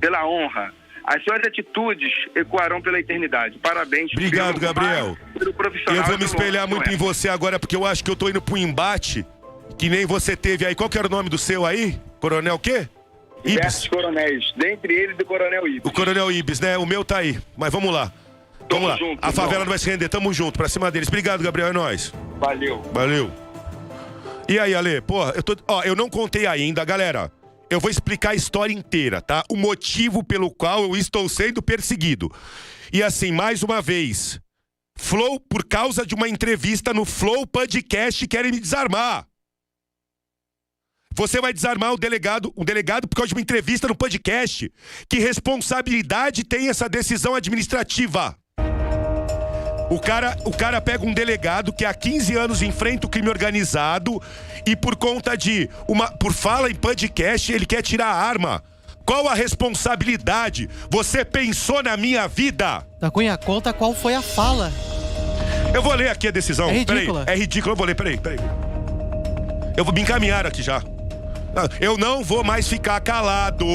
S3: pela honra. As suas atitudes ecoarão pela eternidade. Parabéns.
S1: Obrigado, Gabriel.
S3: profissional
S1: Eu vou me espelhar muito
S3: não
S1: em
S3: é?
S1: você agora, porque eu acho que eu tô indo pro embate, que nem você teve aí. Qual que era o nome do seu aí? Coronel quê?
S3: Diversos
S1: Ibis.
S3: coronéis, dentre eles o coronel Ibis.
S1: O Coronel Ibis, né? O meu tá aí. Mas vamos lá.
S3: Tamo
S1: Vamos lá.
S3: junto,
S1: A favela
S3: irmão.
S1: não vai se render. Tamo junto, pra cima deles. Obrigado, Gabriel. É nóis.
S3: Valeu.
S1: Valeu. E aí, Ale? Porra, eu tô. Ó, eu não contei ainda, galera. Eu vou explicar a história inteira, tá? O motivo pelo qual eu estou sendo perseguido. E assim, mais uma vez, Flow, por causa de uma entrevista no Flow Podcast, querem me desarmar. Você vai desarmar o delegado, o delegado por causa de uma entrevista no podcast. Que responsabilidade tem essa decisão administrativa? O cara, o cara pega um delegado que há 15 anos enfrenta o crime organizado e por conta de uma por fala em podcast, ele quer tirar a arma. Qual a responsabilidade? Você pensou na minha vida?
S2: Da Cunha, conta qual foi a fala.
S1: Eu vou ler aqui a decisão.
S2: É
S1: Peraí.
S2: ridícula.
S1: É ridículo, eu vou ler, peraí, peraí. Eu vou me encaminhar aqui já. Não, Eu não vou mais ficar calado.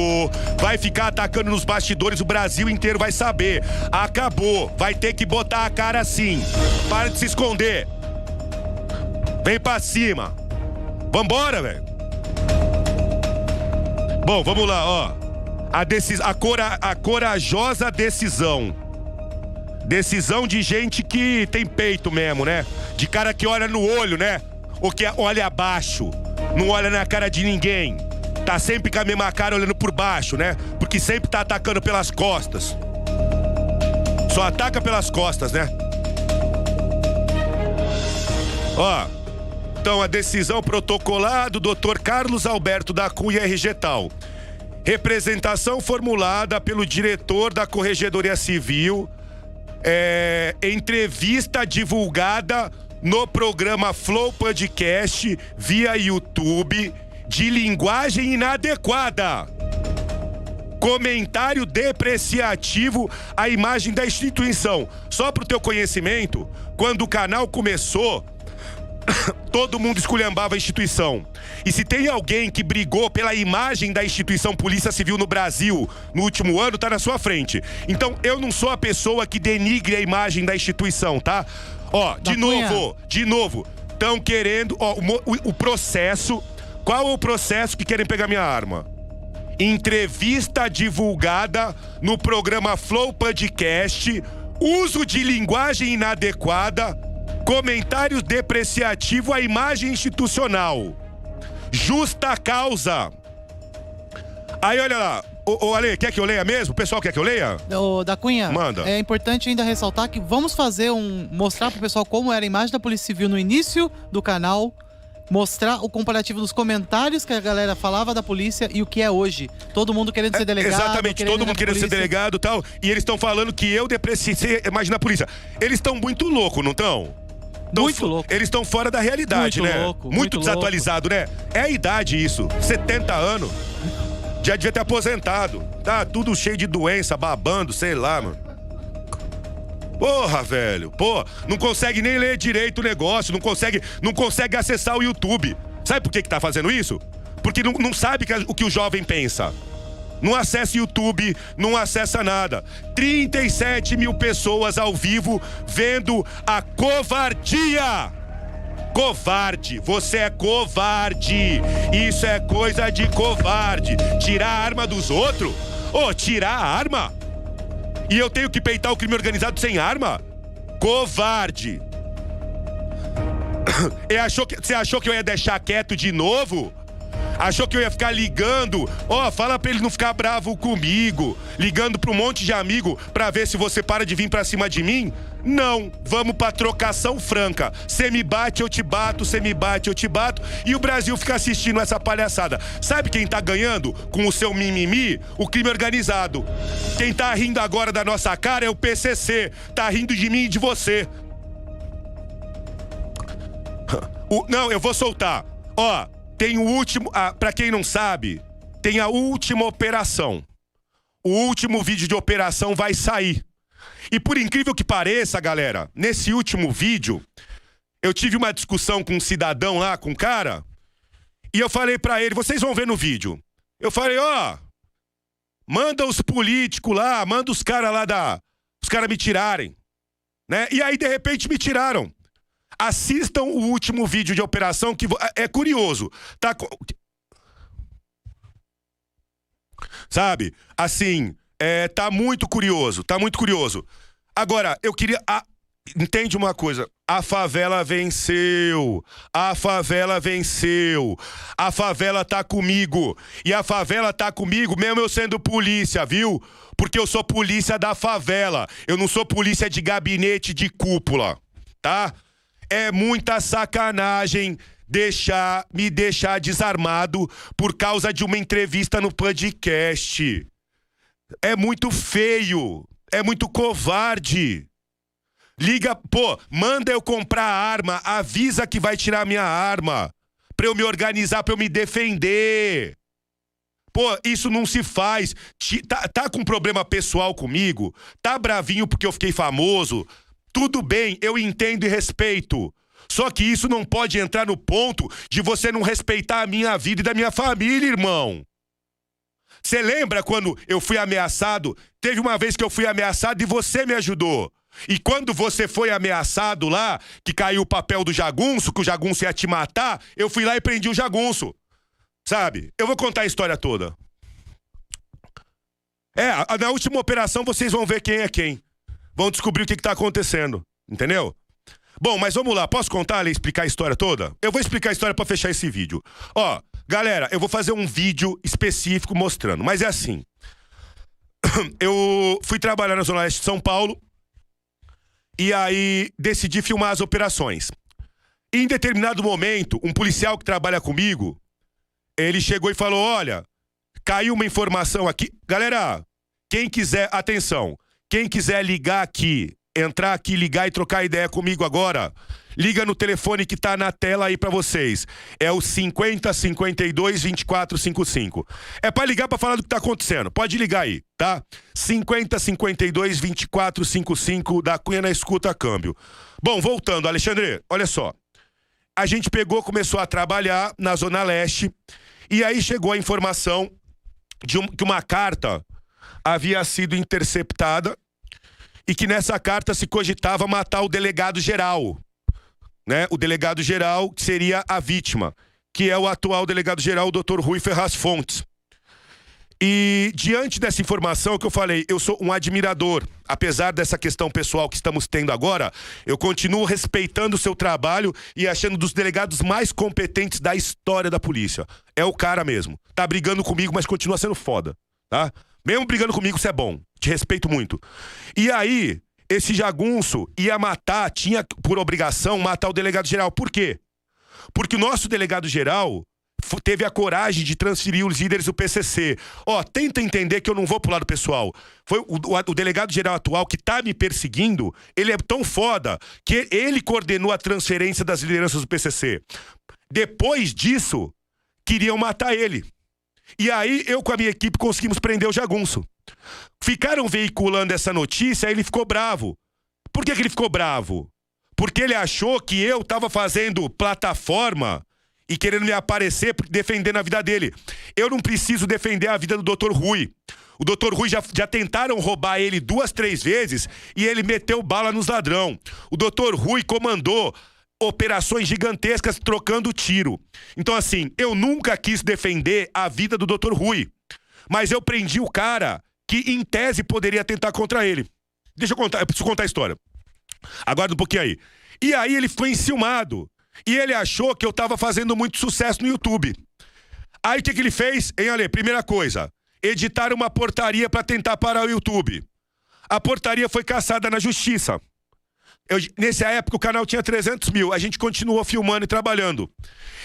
S1: Vai ficar atacando nos bastidores, o Brasil inteiro vai saber. Acabou. Vai ter que botar a cara assim. Para de se esconder. Vem pra cima. Vambora, velho. Bom, vamos lá, ó. A, decis... a, cora... a corajosa decisão. Decisão de gente que tem peito mesmo, né? De cara que olha no olho, né? Ou que olha abaixo. Não olha na cara de ninguém. Tá sempre com a mesma cara olhando por baixo, né? Porque sempre tá atacando pelas costas. Só ataca pelas costas, né? Ó. Então, a decisão protocolar do Dr. Carlos Alberto da Cunha RG Tal. Representação formulada pelo diretor da Corregedoria Civil. É, entrevista divulgada no programa Flow Podcast via YouTube de linguagem inadequada. Comentário depreciativo à imagem da instituição. Só para o teu conhecimento, quando o canal começou, todo mundo esculhambava a instituição. E se tem alguém que brigou pela imagem da instituição Polícia Civil no Brasil no último ano, tá na sua frente. Então eu não sou a pessoa que denigre a imagem da instituição, tá? Ó, de novo, de novo, estão querendo, ó, o, o processo. Qual é o processo que querem pegar minha arma? Entrevista divulgada no programa Flow Podcast, uso de linguagem inadequada Comentários depreciativo à imagem institucional. Justa causa. Aí olha lá, Ô, ô Ale, quer que eu leia mesmo? O pessoal quer que eu leia?
S2: Ô, da Cunha.
S1: Manda.
S2: É importante ainda ressaltar que vamos fazer um. mostrar pro pessoal como era a imagem da Polícia Civil no início do canal. Mostrar o comparativo dos comentários que a galera falava da polícia e o que é hoje. Todo mundo querendo ser delegado.
S1: É, exatamente, todo mundo querendo ser delegado e tal. E eles estão falando que eu depreciei. Imagina a polícia. Eles estão muito loucos, não estão?
S2: muito louco.
S1: Eles estão fora da realidade,
S2: muito
S1: né?
S2: Louco,
S1: muito,
S2: muito
S1: desatualizado,
S2: louco.
S1: né? É a idade isso. 70 anos. Já devia ter aposentado. Tá tudo cheio de doença, babando, sei lá, mano. Porra, velho. Pô, não consegue nem ler direito o negócio, não consegue, não consegue acessar o YouTube. Sabe por que que tá fazendo isso? Porque não, não sabe o que o jovem pensa. Não acessa YouTube, não acessa nada. 37 mil pessoas ao vivo vendo a covardia. Covarde, você é covarde. Isso é coisa de covarde. Tirar a arma dos outros? Ô, oh, tirar a arma? E eu tenho que peitar o crime organizado sem arma? Covarde. Achou que, você achou que eu ia deixar quieto de novo? Achou que eu ia ficar ligando? Ó, oh, fala pra ele não ficar bravo comigo. Ligando pra um monte de amigo pra ver se você para de vir pra cima de mim? Não, vamos pra trocação franca. Você me bate, eu te bato, você me bate, eu te bato. E o Brasil fica assistindo essa palhaçada. Sabe quem tá ganhando com o seu mimimi? O crime organizado. Quem tá rindo agora da nossa cara é o PCC. Tá rindo de mim e de você. O, não, eu vou soltar. Ó, tem o último, ah, para quem não sabe, tem a última operação. O último vídeo de operação vai sair. E por incrível que pareça, galera, nesse último vídeo, eu tive uma discussão com um cidadão lá, com um cara, e eu falei para ele, vocês vão ver no vídeo. Eu falei, ó, oh, manda os políticos lá, manda os caras lá da, os caras me tirarem, né? E aí de repente me tiraram. Assistam o último vídeo de operação que é curioso. Tá Sabe? Assim, é, tá muito curioso, tá muito curioso. Agora, eu queria. A... Entende uma coisa? A favela venceu. A favela venceu. A favela tá comigo. E a favela tá comigo, mesmo eu sendo polícia, viu? Porque eu sou polícia da favela. Eu não sou polícia de gabinete de cúpula, tá? É muita sacanagem deixar me deixar desarmado por causa de uma entrevista no podcast. É muito feio, é muito covarde. Liga, pô, manda eu comprar arma, avisa que vai tirar minha arma, pra eu me organizar, pra eu me defender. Pô, isso não se faz. Tá, tá com problema pessoal comigo? Tá bravinho porque eu fiquei famoso? Tudo bem, eu entendo e respeito. Só que isso não pode entrar no ponto de você não respeitar a minha vida e da minha família, irmão. Você lembra quando eu fui ameaçado? Teve uma vez que eu fui ameaçado e você me ajudou. E quando você foi ameaçado lá, que caiu o papel do jagunço, que o jagunço ia te matar, eu fui lá e prendi o jagunço. Sabe? Eu vou contar a história toda. É, na última operação vocês vão ver quem é quem vão descobrir o que está acontecendo. Entendeu? Bom, mas vamos lá. Posso contar e explicar a história toda? Eu vou explicar a história para fechar esse vídeo. Ó, galera, eu vou fazer um vídeo específico mostrando. Mas é assim. Eu fui trabalhar na Zona Leste de São Paulo. E aí decidi filmar as operações. Em determinado momento, um policial que trabalha comigo, ele chegou e falou: Olha, caiu uma informação aqui. Galera, quem quiser, atenção. Quem quiser ligar aqui, entrar aqui, ligar e trocar ideia comigo agora, liga no telefone que tá na tela aí para vocês. É o 50 52 24 55. É para ligar para falar do que tá acontecendo. Pode ligar aí, tá? 50 52 24 55 da Cunha na escuta câmbio. Bom, voltando, Alexandre, olha só. a gente pegou, começou a trabalhar na Zona Leste, e aí chegou a informação de um, que uma carta havia sido interceptada e que nessa carta se cogitava matar o delegado geral, né? O delegado geral que seria a vítima, que é o atual delegado geral, o Dr. Rui Ferraz Fontes. E diante dessa informação que eu falei, eu sou um admirador. Apesar dessa questão pessoal que estamos tendo agora, eu continuo respeitando o seu trabalho e achando dos delegados mais competentes da história da polícia. É o cara mesmo. Tá brigando comigo, mas continua sendo foda, tá? Mesmo brigando comigo, você é bom. Te respeito muito. E aí, esse jagunço ia matar, tinha por obrigação matar o delegado geral. Por quê? Porque o nosso delegado geral teve a coragem de transferir os líderes do PCC. Ó, tenta entender que eu não vou pro lado pessoal. Foi o, o, o delegado geral atual que tá me perseguindo, ele é tão foda que ele coordenou a transferência das lideranças do PCC. Depois disso, queriam matar ele. E aí eu com a minha equipe conseguimos prender o jagunço. Ficaram veiculando essa notícia, aí ele ficou bravo. Por que, que ele ficou bravo? Porque ele achou que eu tava fazendo plataforma e querendo me aparecer defendendo a vida dele. Eu não preciso defender a vida do Dr. Rui. O Dr. Rui já, já tentaram roubar ele duas, três vezes e ele meteu bala nos ladrão. O Dr. Rui comandou operações gigantescas trocando tiro. Então, assim, eu nunca quis defender a vida do Dr. Rui. Mas eu prendi o cara que, em tese, poderia tentar contra ele. Deixa eu contar, eu preciso contar a história. Aguarda um pouquinho aí. E aí ele foi enciumado. E ele achou que eu tava fazendo muito sucesso no YouTube. Aí o que, que ele fez? Hein, Ale? Primeira coisa, editar uma portaria para tentar parar o YouTube. A portaria foi caçada na justiça. Eu, nessa época o canal tinha 300 mil, a gente continuou filmando e trabalhando.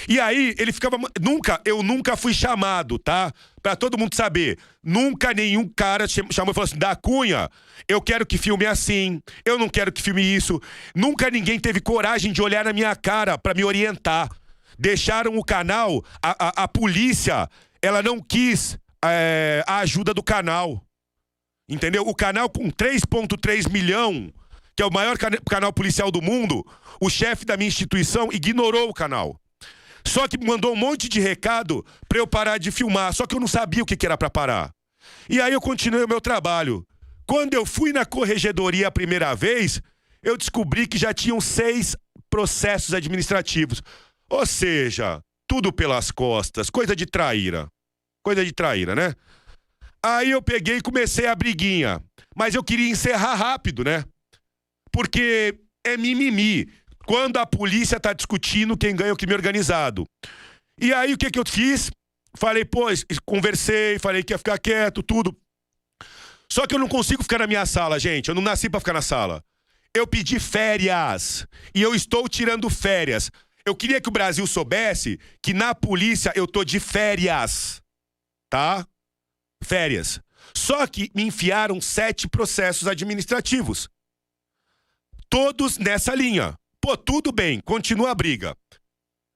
S1: E aí ele ficava. Nunca, eu nunca fui chamado, tá? Pra todo mundo saber. Nunca nenhum cara chamou e falou assim: da Cunha, eu quero que filme assim, eu não quero que filme isso. Nunca ninguém teve coragem de olhar na minha cara para me orientar. Deixaram o canal, a, a, a polícia, ela não quis é, a ajuda do canal. Entendeu? O canal com 3,3 milhão que é o maior canal policial do mundo, o chefe da minha instituição ignorou o canal. Só que mandou um monte de recado para eu parar de filmar, só que eu não sabia o que, que era para parar. E aí eu continuei o meu trabalho. Quando eu fui na corregedoria a primeira vez, eu descobri que já tinham seis processos administrativos. Ou seja, tudo pelas costas, coisa de traíra. Coisa de traíra, né? Aí eu peguei e comecei a briguinha. Mas eu queria encerrar rápido, né? Porque é mimimi. Quando a polícia tá discutindo quem ganha o crime organizado. E aí o que que eu fiz? Falei, pois, conversei, falei que ia ficar quieto, tudo. Só que eu não consigo ficar na minha sala, gente. Eu não nasci para ficar na sala. Eu pedi férias. E eu estou tirando férias. Eu queria que o Brasil soubesse que na polícia eu tô de férias. Tá? Férias. Só que me enfiaram sete processos administrativos todos nessa linha. Pô, tudo bem, continua a briga.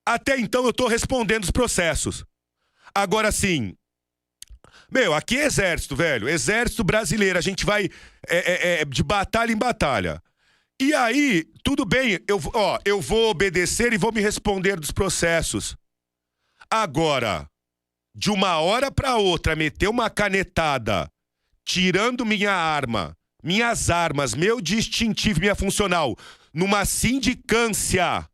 S1: Até então eu tô respondendo os processos. Agora sim. Meu, aqui é exército, velho. Exército brasileiro. A gente vai é, é, é, de batalha em batalha. E aí, tudo bem, eu, ó, eu vou obedecer e vou me responder dos processos. Agora, de uma hora para outra, meter uma canetada, tirando minha arma, minhas armas, meu distintivo, minha funcional, numa sindicância,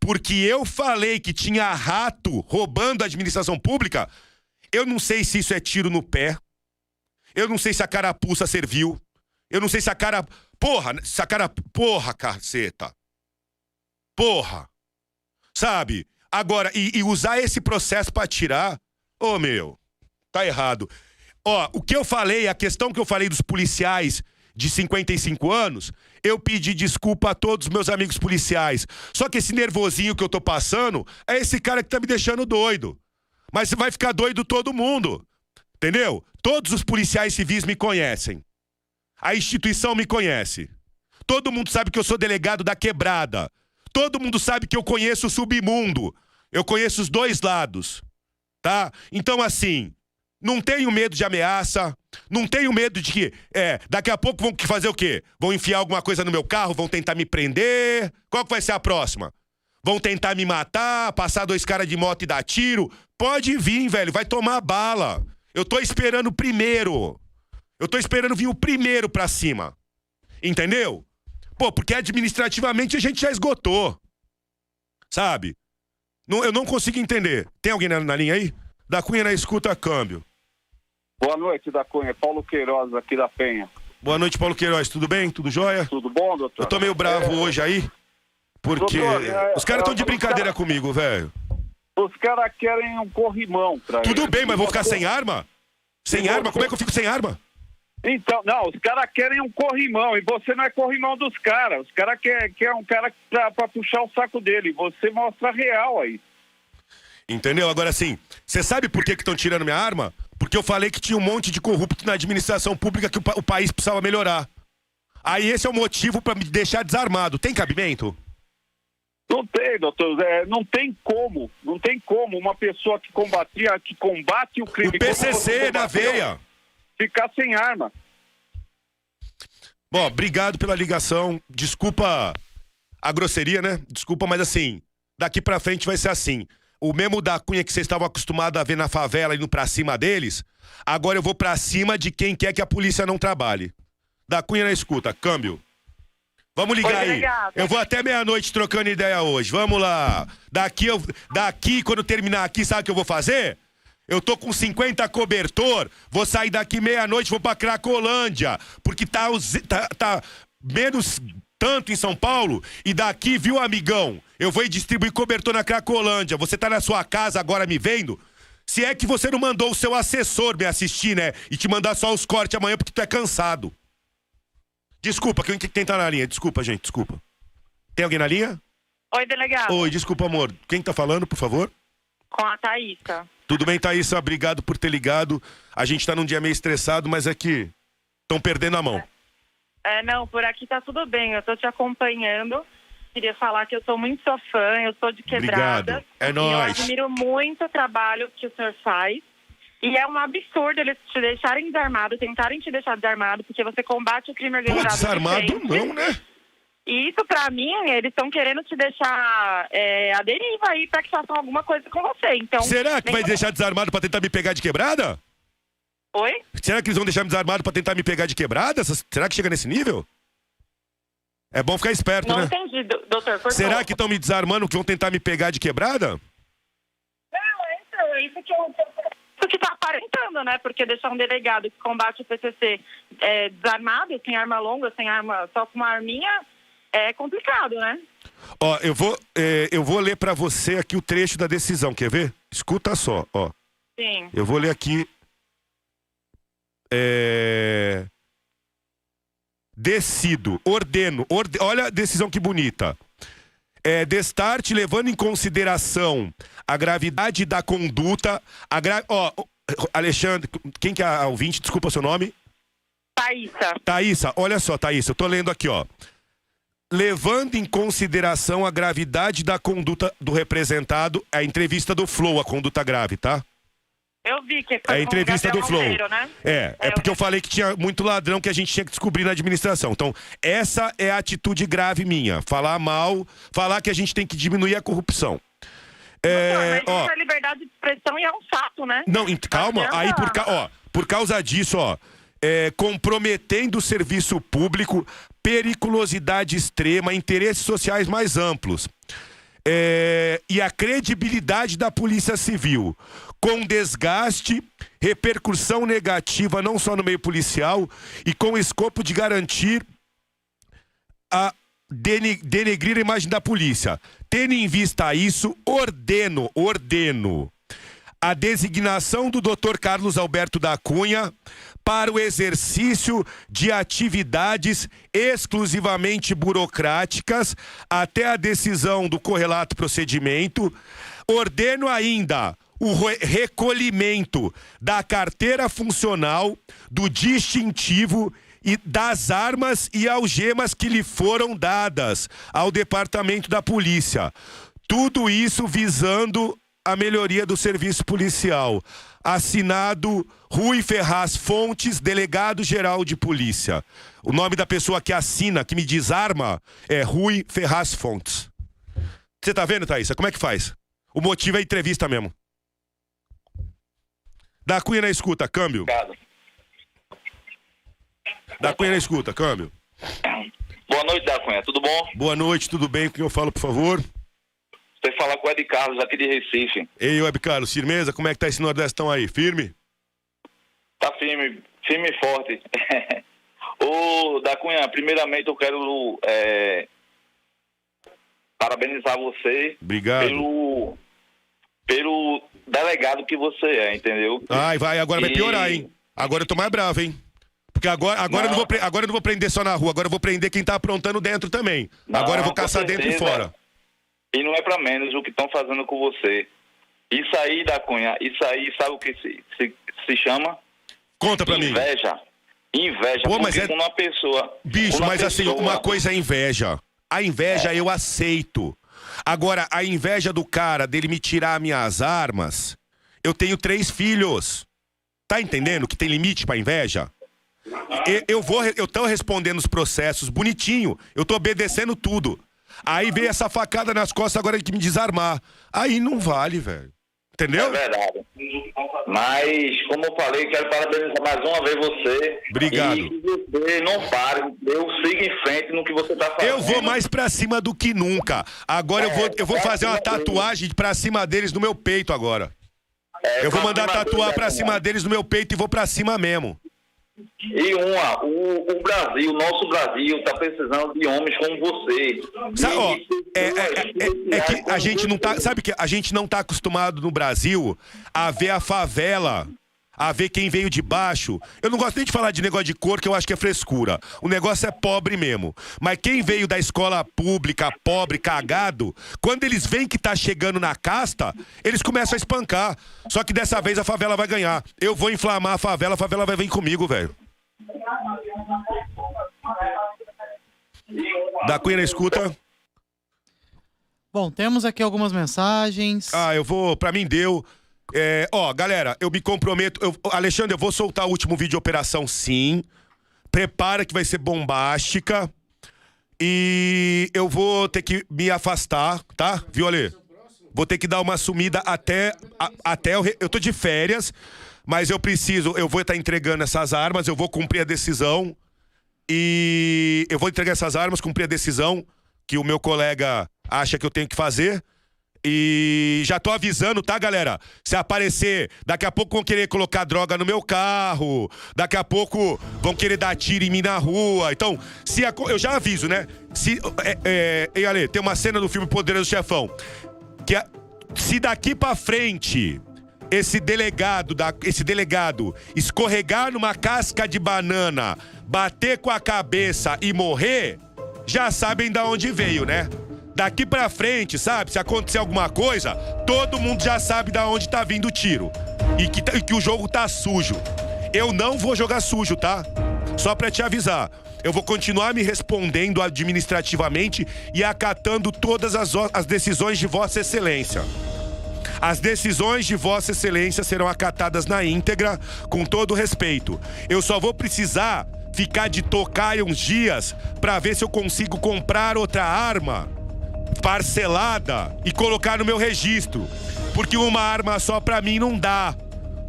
S1: porque eu falei que tinha rato roubando a administração pública, eu não sei se isso é tiro no pé. Eu não sei se a carapuça serviu. Eu não sei se a cara. Porra, se a cara. Porra, caceta. Porra. Sabe? Agora, e, e usar esse processo para tirar. Ô, oh, meu, tá errado. Ó, o que eu falei, a questão que eu falei dos policiais de 55 anos, eu pedi desculpa a todos os meus amigos policiais. Só que esse nervosinho que eu tô passando é esse cara que tá me deixando doido. Mas vai ficar doido todo mundo. Entendeu? Todos os policiais civis me conhecem. A instituição me conhece. Todo mundo sabe que eu sou delegado da quebrada. Todo mundo sabe que eu conheço o submundo. Eu conheço os dois lados. Tá? Então, assim, não tenho medo de ameaça. Não tenho medo de que, é, daqui a pouco vão fazer o quê? Vão enfiar alguma coisa no meu carro, vão tentar me prender. Qual que vai ser a próxima? Vão tentar me matar, passar dois caras de moto e dar tiro. Pode vir, velho, vai tomar bala. Eu tô esperando o primeiro. Eu tô esperando vir o primeiro pra cima. Entendeu? Pô, porque administrativamente a gente já esgotou. Sabe? Não, eu não consigo entender. Tem alguém na, na linha aí? Da Cunha na escuta câmbio.
S4: Boa noite, da Cunha. Paulo Queiroz, aqui da Penha.
S1: Boa noite, Paulo Queiroz. Tudo bem? Tudo jóia?
S4: Tudo bom, doutor?
S1: Eu tô meio bravo
S4: É,
S1: hoje aí. Porque
S4: Doutor, é,
S1: os caras estão de
S4: os
S1: brincadeira
S4: cara-
S1: comigo, velho.
S4: Os caras querem um corrimão pra
S1: Tudo
S4: eles.
S1: bem, mas vou ficar sem arma? Sem
S4: E
S1: arma?
S4: você-
S1: Como é que eu fico sem arma?
S4: Então, não, os caras querem um corrimão e você não é corrimão dos caras. Os caras querem quer um cara pra, pra puxar o saco dele. Você mostra real aí.
S1: Entendeu? Agora sim, você sabe por que estão tirando minha arma? Porque eu falei que tinha um monte de corrupto na administração pública que o, pa- o país precisava melhorar. Aí esse é o motivo pra me deixar desarmado. Tem cabimento?
S4: Não tem, doutor. É, não tem como. Não tem como uma pessoa que combatia, que combate o crime.
S1: O PCC na veia.
S4: Ficar sem arma.
S1: Bom, obrigado pela ligação. Desculpa a grosseria, né? Desculpa, mas assim, daqui pra frente vai ser assim. O mesmo da cunha que vocês estavam acostumados a ver na favela indo pra cima deles, agora eu vou pra cima de quem quer que a polícia não trabalhe. Da cunha na escuta, câmbio. Vamos ligar
S5: Oi,
S1: aí. Eu vou até meia-noite trocando ideia hoje. Vamos lá. Daqui, eu, daqui, quando terminar aqui, sabe o que eu vou fazer? Eu tô com 50 cobertor, vou sair daqui meia-noite, vou pra Cracolândia, porque tá, tá, tá menos tanto em São Paulo, e daqui, viu, amigão? Eu vou ir distribuir cobertor na Cracolândia. Você tá na sua casa agora me vendo? Se é que você não mandou o seu assessor me assistir, né? E te mandar só os cortes amanhã porque tu é cansado. Desculpa, quem quem tá na linha? Desculpa, gente, desculpa. Tem alguém na linha?
S5: Oi, delegado.
S1: Oi, desculpa, amor. Quem tá falando, por favor?
S5: Com a Thaísa.
S1: Tudo bem, Thaísa? Obrigado por ter ligado. A gente tá num dia meio estressado, mas é que estão perdendo a mão.
S5: É, não, por aqui tá tudo bem. Eu tô te acompanhando. Queria falar que eu sou muito sua fã, eu sou de quebrada.
S1: Obrigado. É nóis.
S5: eu admiro muito o trabalho que o senhor faz. E é um absurdo eles te deixarem desarmado, tentarem te deixar desarmado, porque você combate o crime
S1: Pô,
S5: organizado. de
S1: desarmado não, né?
S5: E isso, pra mim, eles estão querendo te deixar é, a deriva aí pra que façam alguma coisa com você. Então,
S1: Será que vai deixar desarmado pra tentar me pegar de quebrada?
S5: Oi?
S1: Será que eles vão deixar me desarmado pra tentar me pegar de quebrada? Será que chega nesse nível? É bom ficar esperto,
S5: Não
S1: né?
S5: entendi, do- doutor.
S1: Será que estão me desarmando que vão tentar me pegar de quebrada?
S5: Não, é isso, é isso que eu. Que tá aparentando, né? Porque deixar um delegado que combate o PCC é, desarmado, sem arma longa, sem arma, só com uma arminha, é complicado, né?
S1: Ó, eu vou, é, eu vou ler pra você aqui o trecho da decisão, quer ver? Escuta só, ó.
S5: Sim.
S1: Eu vou ler aqui. É... Decido, ordeno, orde... olha a decisão que bonita. É, destarte levando em consideração a gravidade da conduta, a gra... ó, Alexandre, quem que é a ouvinte? Desculpa o seu nome.
S5: Thaísa.
S1: Thaísa, olha só, Thaísa, eu tô lendo aqui, ó. Levando em consideração a gravidade da conduta do representado, a entrevista do Flow, a conduta grave, tá?
S5: Eu vi que
S1: É
S5: foi
S1: a
S5: com o
S1: entrevista do Flow.
S5: Monteiro, né?
S1: É, é
S5: É,
S1: porque
S5: eu-
S1: eu falei que tinha muito ladrão que a gente tinha que descobrir na administração. Então, essa é a atitude grave minha. Falar mal, falar que a gente tem que diminuir a corrupção. É,
S5: Doutor, mas
S1: ó,
S5: isso é liberdade de expressão e é um fato, né?
S1: não, calma, aí por, ó, por causa disso, ó, é, comprometendo o serviço público, periculosidade extrema, interesses sociais mais amplos. É, e a credibilidade da Polícia Civil, com desgaste, repercussão negativa não só no meio policial e com o escopo de garantir a dene- denegrir a imagem da polícia. Tendo em vista isso, ordeno, ordeno a designação do Dr. Carlos Alberto da Cunha para o exercício de atividades exclusivamente burocráticas até a decisão do correlato procedimento. Ordeno ainda o re- recolhimento da carteira funcional, do distintivo e das armas e algemas que lhe foram dadas ao Departamento da Polícia. Tudo isso visando a melhoria do serviço policial. Assinado Rui Ferraz Fontes, delegado-geral de polícia. O nome da pessoa que assina, que me desarma, é Rui Ferraz Fontes. Você tá vendo, Thaísa? Como é que faz? O motivo é entrevista mesmo. Da Cunha na escuta, câmbio.
S6: Obrigado.
S1: Da Cunha na escuta, câmbio.
S6: Boa noite, da Cunha. Tudo bom?
S1: Boa noite, tudo bem? Com quem eu falo, por favor?
S6: Você fala com o Ed Carlos, aqui de Recife.
S1: Ei, Web Carlos, firmeza? Como é que tá esse Nordestão aí? Firme?
S6: Tá firme, firme e forte. Ô, da Cunha, primeiramente eu quero é, parabenizar você
S1: Obrigado.
S6: pelo, pelo delegado que você é, entendeu?
S1: Ai, vai, agora vai
S6: E-
S1: piorar, hein? Agora eu tô mais bravo, hein? Porque agora, agora, eu não
S6: Não.
S1: vou, agora eu não vou prender só na rua, agora eu vou prender quem tá aprontando dentro também.
S6: Não,
S1: agora eu vou caçar dentro e fora.
S6: E não é pra menos o que estão fazendo com você. Isso aí, da Cunha, isso aí, sabe o que se, se, se chama?
S1: Conta pra mim.
S6: Inveja. Inveja.
S1: Pô, mas é-
S6: uma pessoa.
S1: Bicho,
S6: uma
S1: mas assim,
S6: pessoa-
S1: uma coisa é inveja. A inveja eu aceito. Agora, a inveja do cara dele me tirar minhas armas. Eu tenho três filhos. Tá entendendo que tem limite pra inveja? E- Eu vou, eu tô respondendo os processos bonitinho. Eu tô obedecendo tudo. Aí veio essa facada nas costas agora de me desarmar. Aí não vale, velho.
S6: É
S1: Entendeu?
S6: verdade. Mas, como eu falei, quero parabenizar mais uma vez você.
S1: Obrigado.
S6: E que você não pare, eu siga em frente no que você está fazendo.
S1: Eu vou mais pra cima do que nunca. Agora eu vou, eu vou fazer uma tatuagem pra cima deles no meu peito agora.
S6: É,
S1: Eu vou mandar tatuar pra
S6: né,
S1: cima deles no meu peito e vou pra cima mesmo.
S6: E uma, o, o Brasil, o nosso Brasil, está precisando de homens como você.
S1: Sa-
S6: De
S1: ó,
S6: pessoas
S1: é, é- é- é que a gente não tá. Sabe que a gente não tá acostumado no Brasil a ver a favela. A ver quem veio de baixo. Eu não gosto nem de falar de negócio de cor, que eu acho que é frescura. O negócio é pobre mesmo. Mas quem veio da escola pública, pobre, cagado, quando eles veem que tá chegando na casta, eles começam a espancar. Só que dessa vez a favela vai ganhar. Eu vou inflamar a favela, a favela vai vir comigo, velho. Da Cunha escuta.
S2: Bom, temos aqui algumas mensagens.
S1: Ah, eu vou. Pra mim deu. É, ó, galera, eu me comprometo. eu- Alexandre, eu vou soltar o último vídeo de operação sim. Prepara que vai ser bombástica. E eu vou ter que me afastar, tá? Viu, Ale? Vou ter que dar uma sumida até. a- até eu, eu tô de férias, mas eu preciso. Eu vou estar entregando essas armas, eu vou cumprir a decisão. E eu vou entregar essas armas, cumprir a decisão que o meu colega acha que eu tenho que fazer. E já tô avisando, tá, galera? Se aparecer, daqui a pouco vão querer colocar droga no meu carro, daqui a pouco vão querer dar tiro em mim na rua. Então, se aco- eu já aviso, né? Se, é, é, ei, Ale, tem uma cena do filme Poderoso Chefão que a- se daqui pra frente esse delegado, da, esse delegado escorregar numa casca de banana, bater com a cabeça e morrer, já sabem da onde veio, né? Daqui pra frente, sabe? Se acontecer alguma coisa, todo mundo já sabe da onde tá vindo o tiro. E que, tá- e que o jogo tá sujo. Eu não vou jogar sujo, tá? Só pra te avisar. Eu vou continuar me respondendo administrativamente e acatando todas as, as decisões de Vossa Excelência. As decisões de Vossa Excelência serão acatadas na íntegra, com todo respeito. Eu só vou precisar ficar de tocaia uns dias pra ver se eu consigo comprar outra arma parcelada e colocar no meu registro. Porque uma arma só pra mim não dá.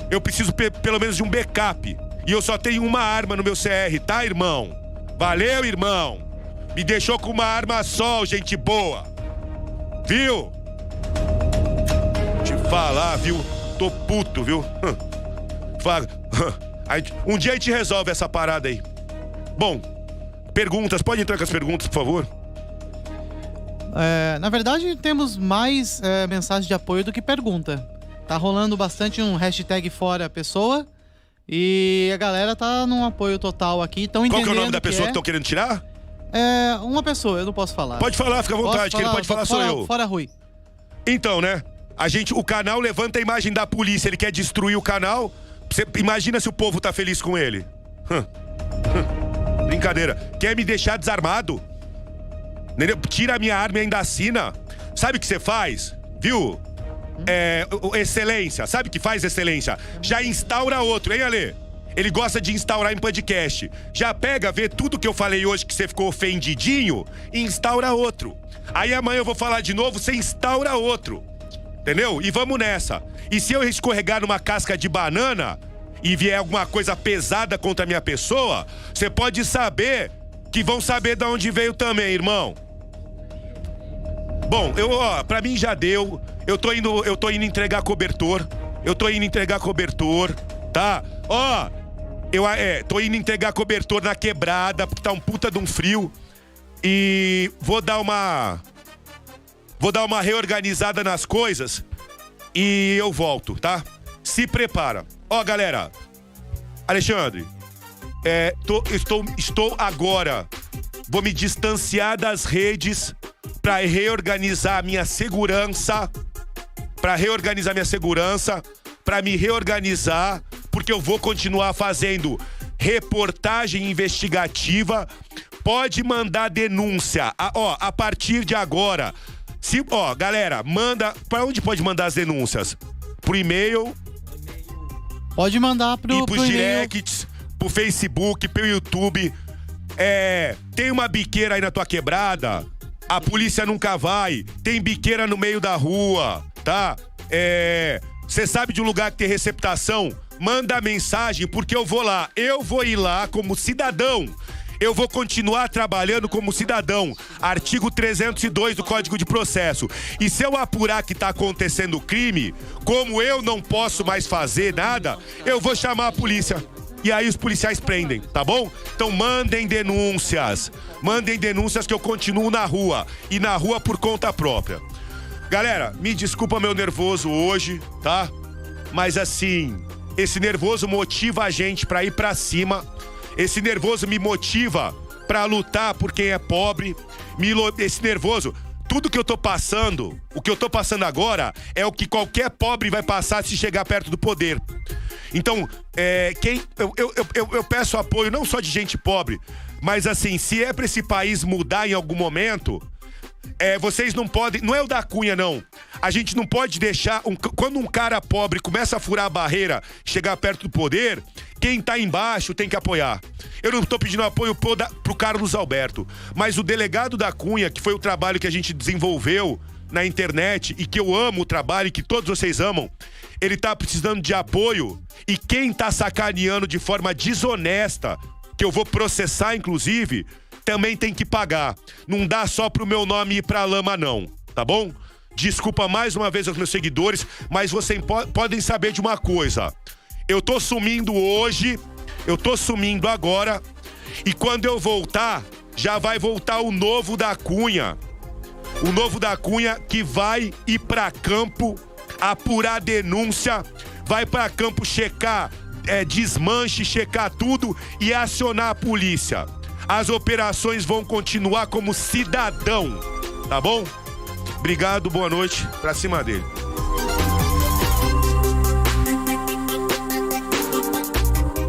S1: Eu preciso pe- pelo menos de um backup. E eu só tenho uma arma no meu CR, tá, irmão? Valeu, irmão. Me deixou com uma arma só, gente boa. Viu? Te falar, viu? Tô puto, viu? Hum. Fala. Gente- Um dia a gente resolve essa parada aí. Bom, perguntas. Pode entrar com as perguntas, por favor?
S2: É, na verdade, temos mais é, mensagens de apoio do que pergunta. Tá rolando bastante um hashtag fora pessoa. E a galera tá num apoio total aqui. Tão
S1: Qual
S2: entendendo
S1: que é o nome da pessoa que
S2: é,
S1: estão querendo tirar?
S2: É, uma pessoa, eu não posso falar.
S1: Pode falar, fica à vontade. Quem ele pode falar sou
S2: fora,
S1: eu.
S2: Fora Rui.
S1: Então, né? A gente, o canal levanta a imagem da polícia, ele quer destruir o canal. Você imagina se o povo tá feliz com ele. Hum. Hum. Brincadeira. Quer me deixar desarmado? Entendeu? Tira a minha arma e ainda assina. Sabe o que você faz? Viu? É, excelência. Sabe o que faz excelência? Já instaura outro, hein, Ale? Ele gosta de instaurar em podcast. Já pega, vê tudo que eu falei hoje que você ficou ofendidinho e instaura outro. Aí amanhã eu vou falar de novo, você instaura outro. Entendeu? E vamos nessa. E se eu escorregar numa casca de banana e vier alguma coisa pesada contra a minha pessoa, você pode saber que vão saber de onde veio também, irmão. Bom, eu, ó, pra mim já deu. Eu tô indo, eu tô indo entregar cobertor. Eu tô indo entregar cobertor, tá? Ó, eu é, tô indo entregar cobertor na quebrada, porque tá um puta de um frio. E vou dar uma vou dar uma reorganizada nas coisas e eu volto, tá? Se prepara. Ó, galera. Alexandre, é, tô, estou, estou agora. Vou me distanciar das redes para reorganizar a minha segurança, para reorganizar minha segurança, para me reorganizar, porque eu vou continuar fazendo reportagem investigativa. Pode mandar denúncia. A, ó, a partir de agora. Se, ó, galera, manda. Para onde pode mandar as denúncias? Pro e-mail.
S2: Pode mandar pro,
S1: e pros
S2: pro
S1: directs, pro Facebook, pro YouTube. É, tem uma biqueira aí na tua quebrada, a polícia nunca vai. Tem biqueira no meio da rua, tá? É, você sabe de um lugar que tem receptação? Manda mensagem porque eu vou lá. Eu vou ir lá como cidadão. Eu vou continuar trabalhando como cidadão. Artigo 302 do Código de Processo. E se eu apurar que está acontecendo crime, como eu não posso mais fazer nada, eu vou chamar a polícia e aí os policiais prendem, tá bom? Então mandem denúncias. Mandem denúncias que eu continuo na rua. E na rua por conta própria. Galera, me desculpa meu nervoso hoje, tá? Mas assim, esse nervoso motiva a gente para ir para cima. Esse nervoso me motiva para lutar por quem é pobre. Me, esse nervoso tudo que eu tô passando, o que eu tô passando agora, é o que qualquer pobre vai passar se chegar perto do poder. Então, é, quem eu, eu, eu, eu peço apoio não só de gente pobre, mas assim, se é para esse país mudar em algum momento, é, vocês não podem. Não é o da Cunha, não. A gente não pode deixar. Um, quando um cara pobre começa a furar a barreira, chegar perto do poder, quem tá embaixo tem que apoiar. Eu não tô pedindo apoio pro, da, pro Carlos Alberto, mas o delegado da Cunha, que foi o trabalho que a gente desenvolveu na internet e que eu amo o trabalho e que todos vocês amam, ele tá precisando de apoio e quem tá sacaneando de forma desonesta, que eu vou processar inclusive, também tem que pagar. Não dá só pro meu nome ir pra lama não, tá bom? Desculpa mais uma vez aos meus seguidores, mas vocês po podem saber de uma coisa. Eu tô sumindo hoje, eu tô sumindo agora, e quando eu voltar, já vai voltar o novo da Cunha. O novo da Cunha que vai ir para campo apurar denúncia, vai para campo checar é, desmanche, checar tudo e acionar a polícia. As operações vão continuar como cidadão, tá bom? Obrigado, boa noite, pra cima dele.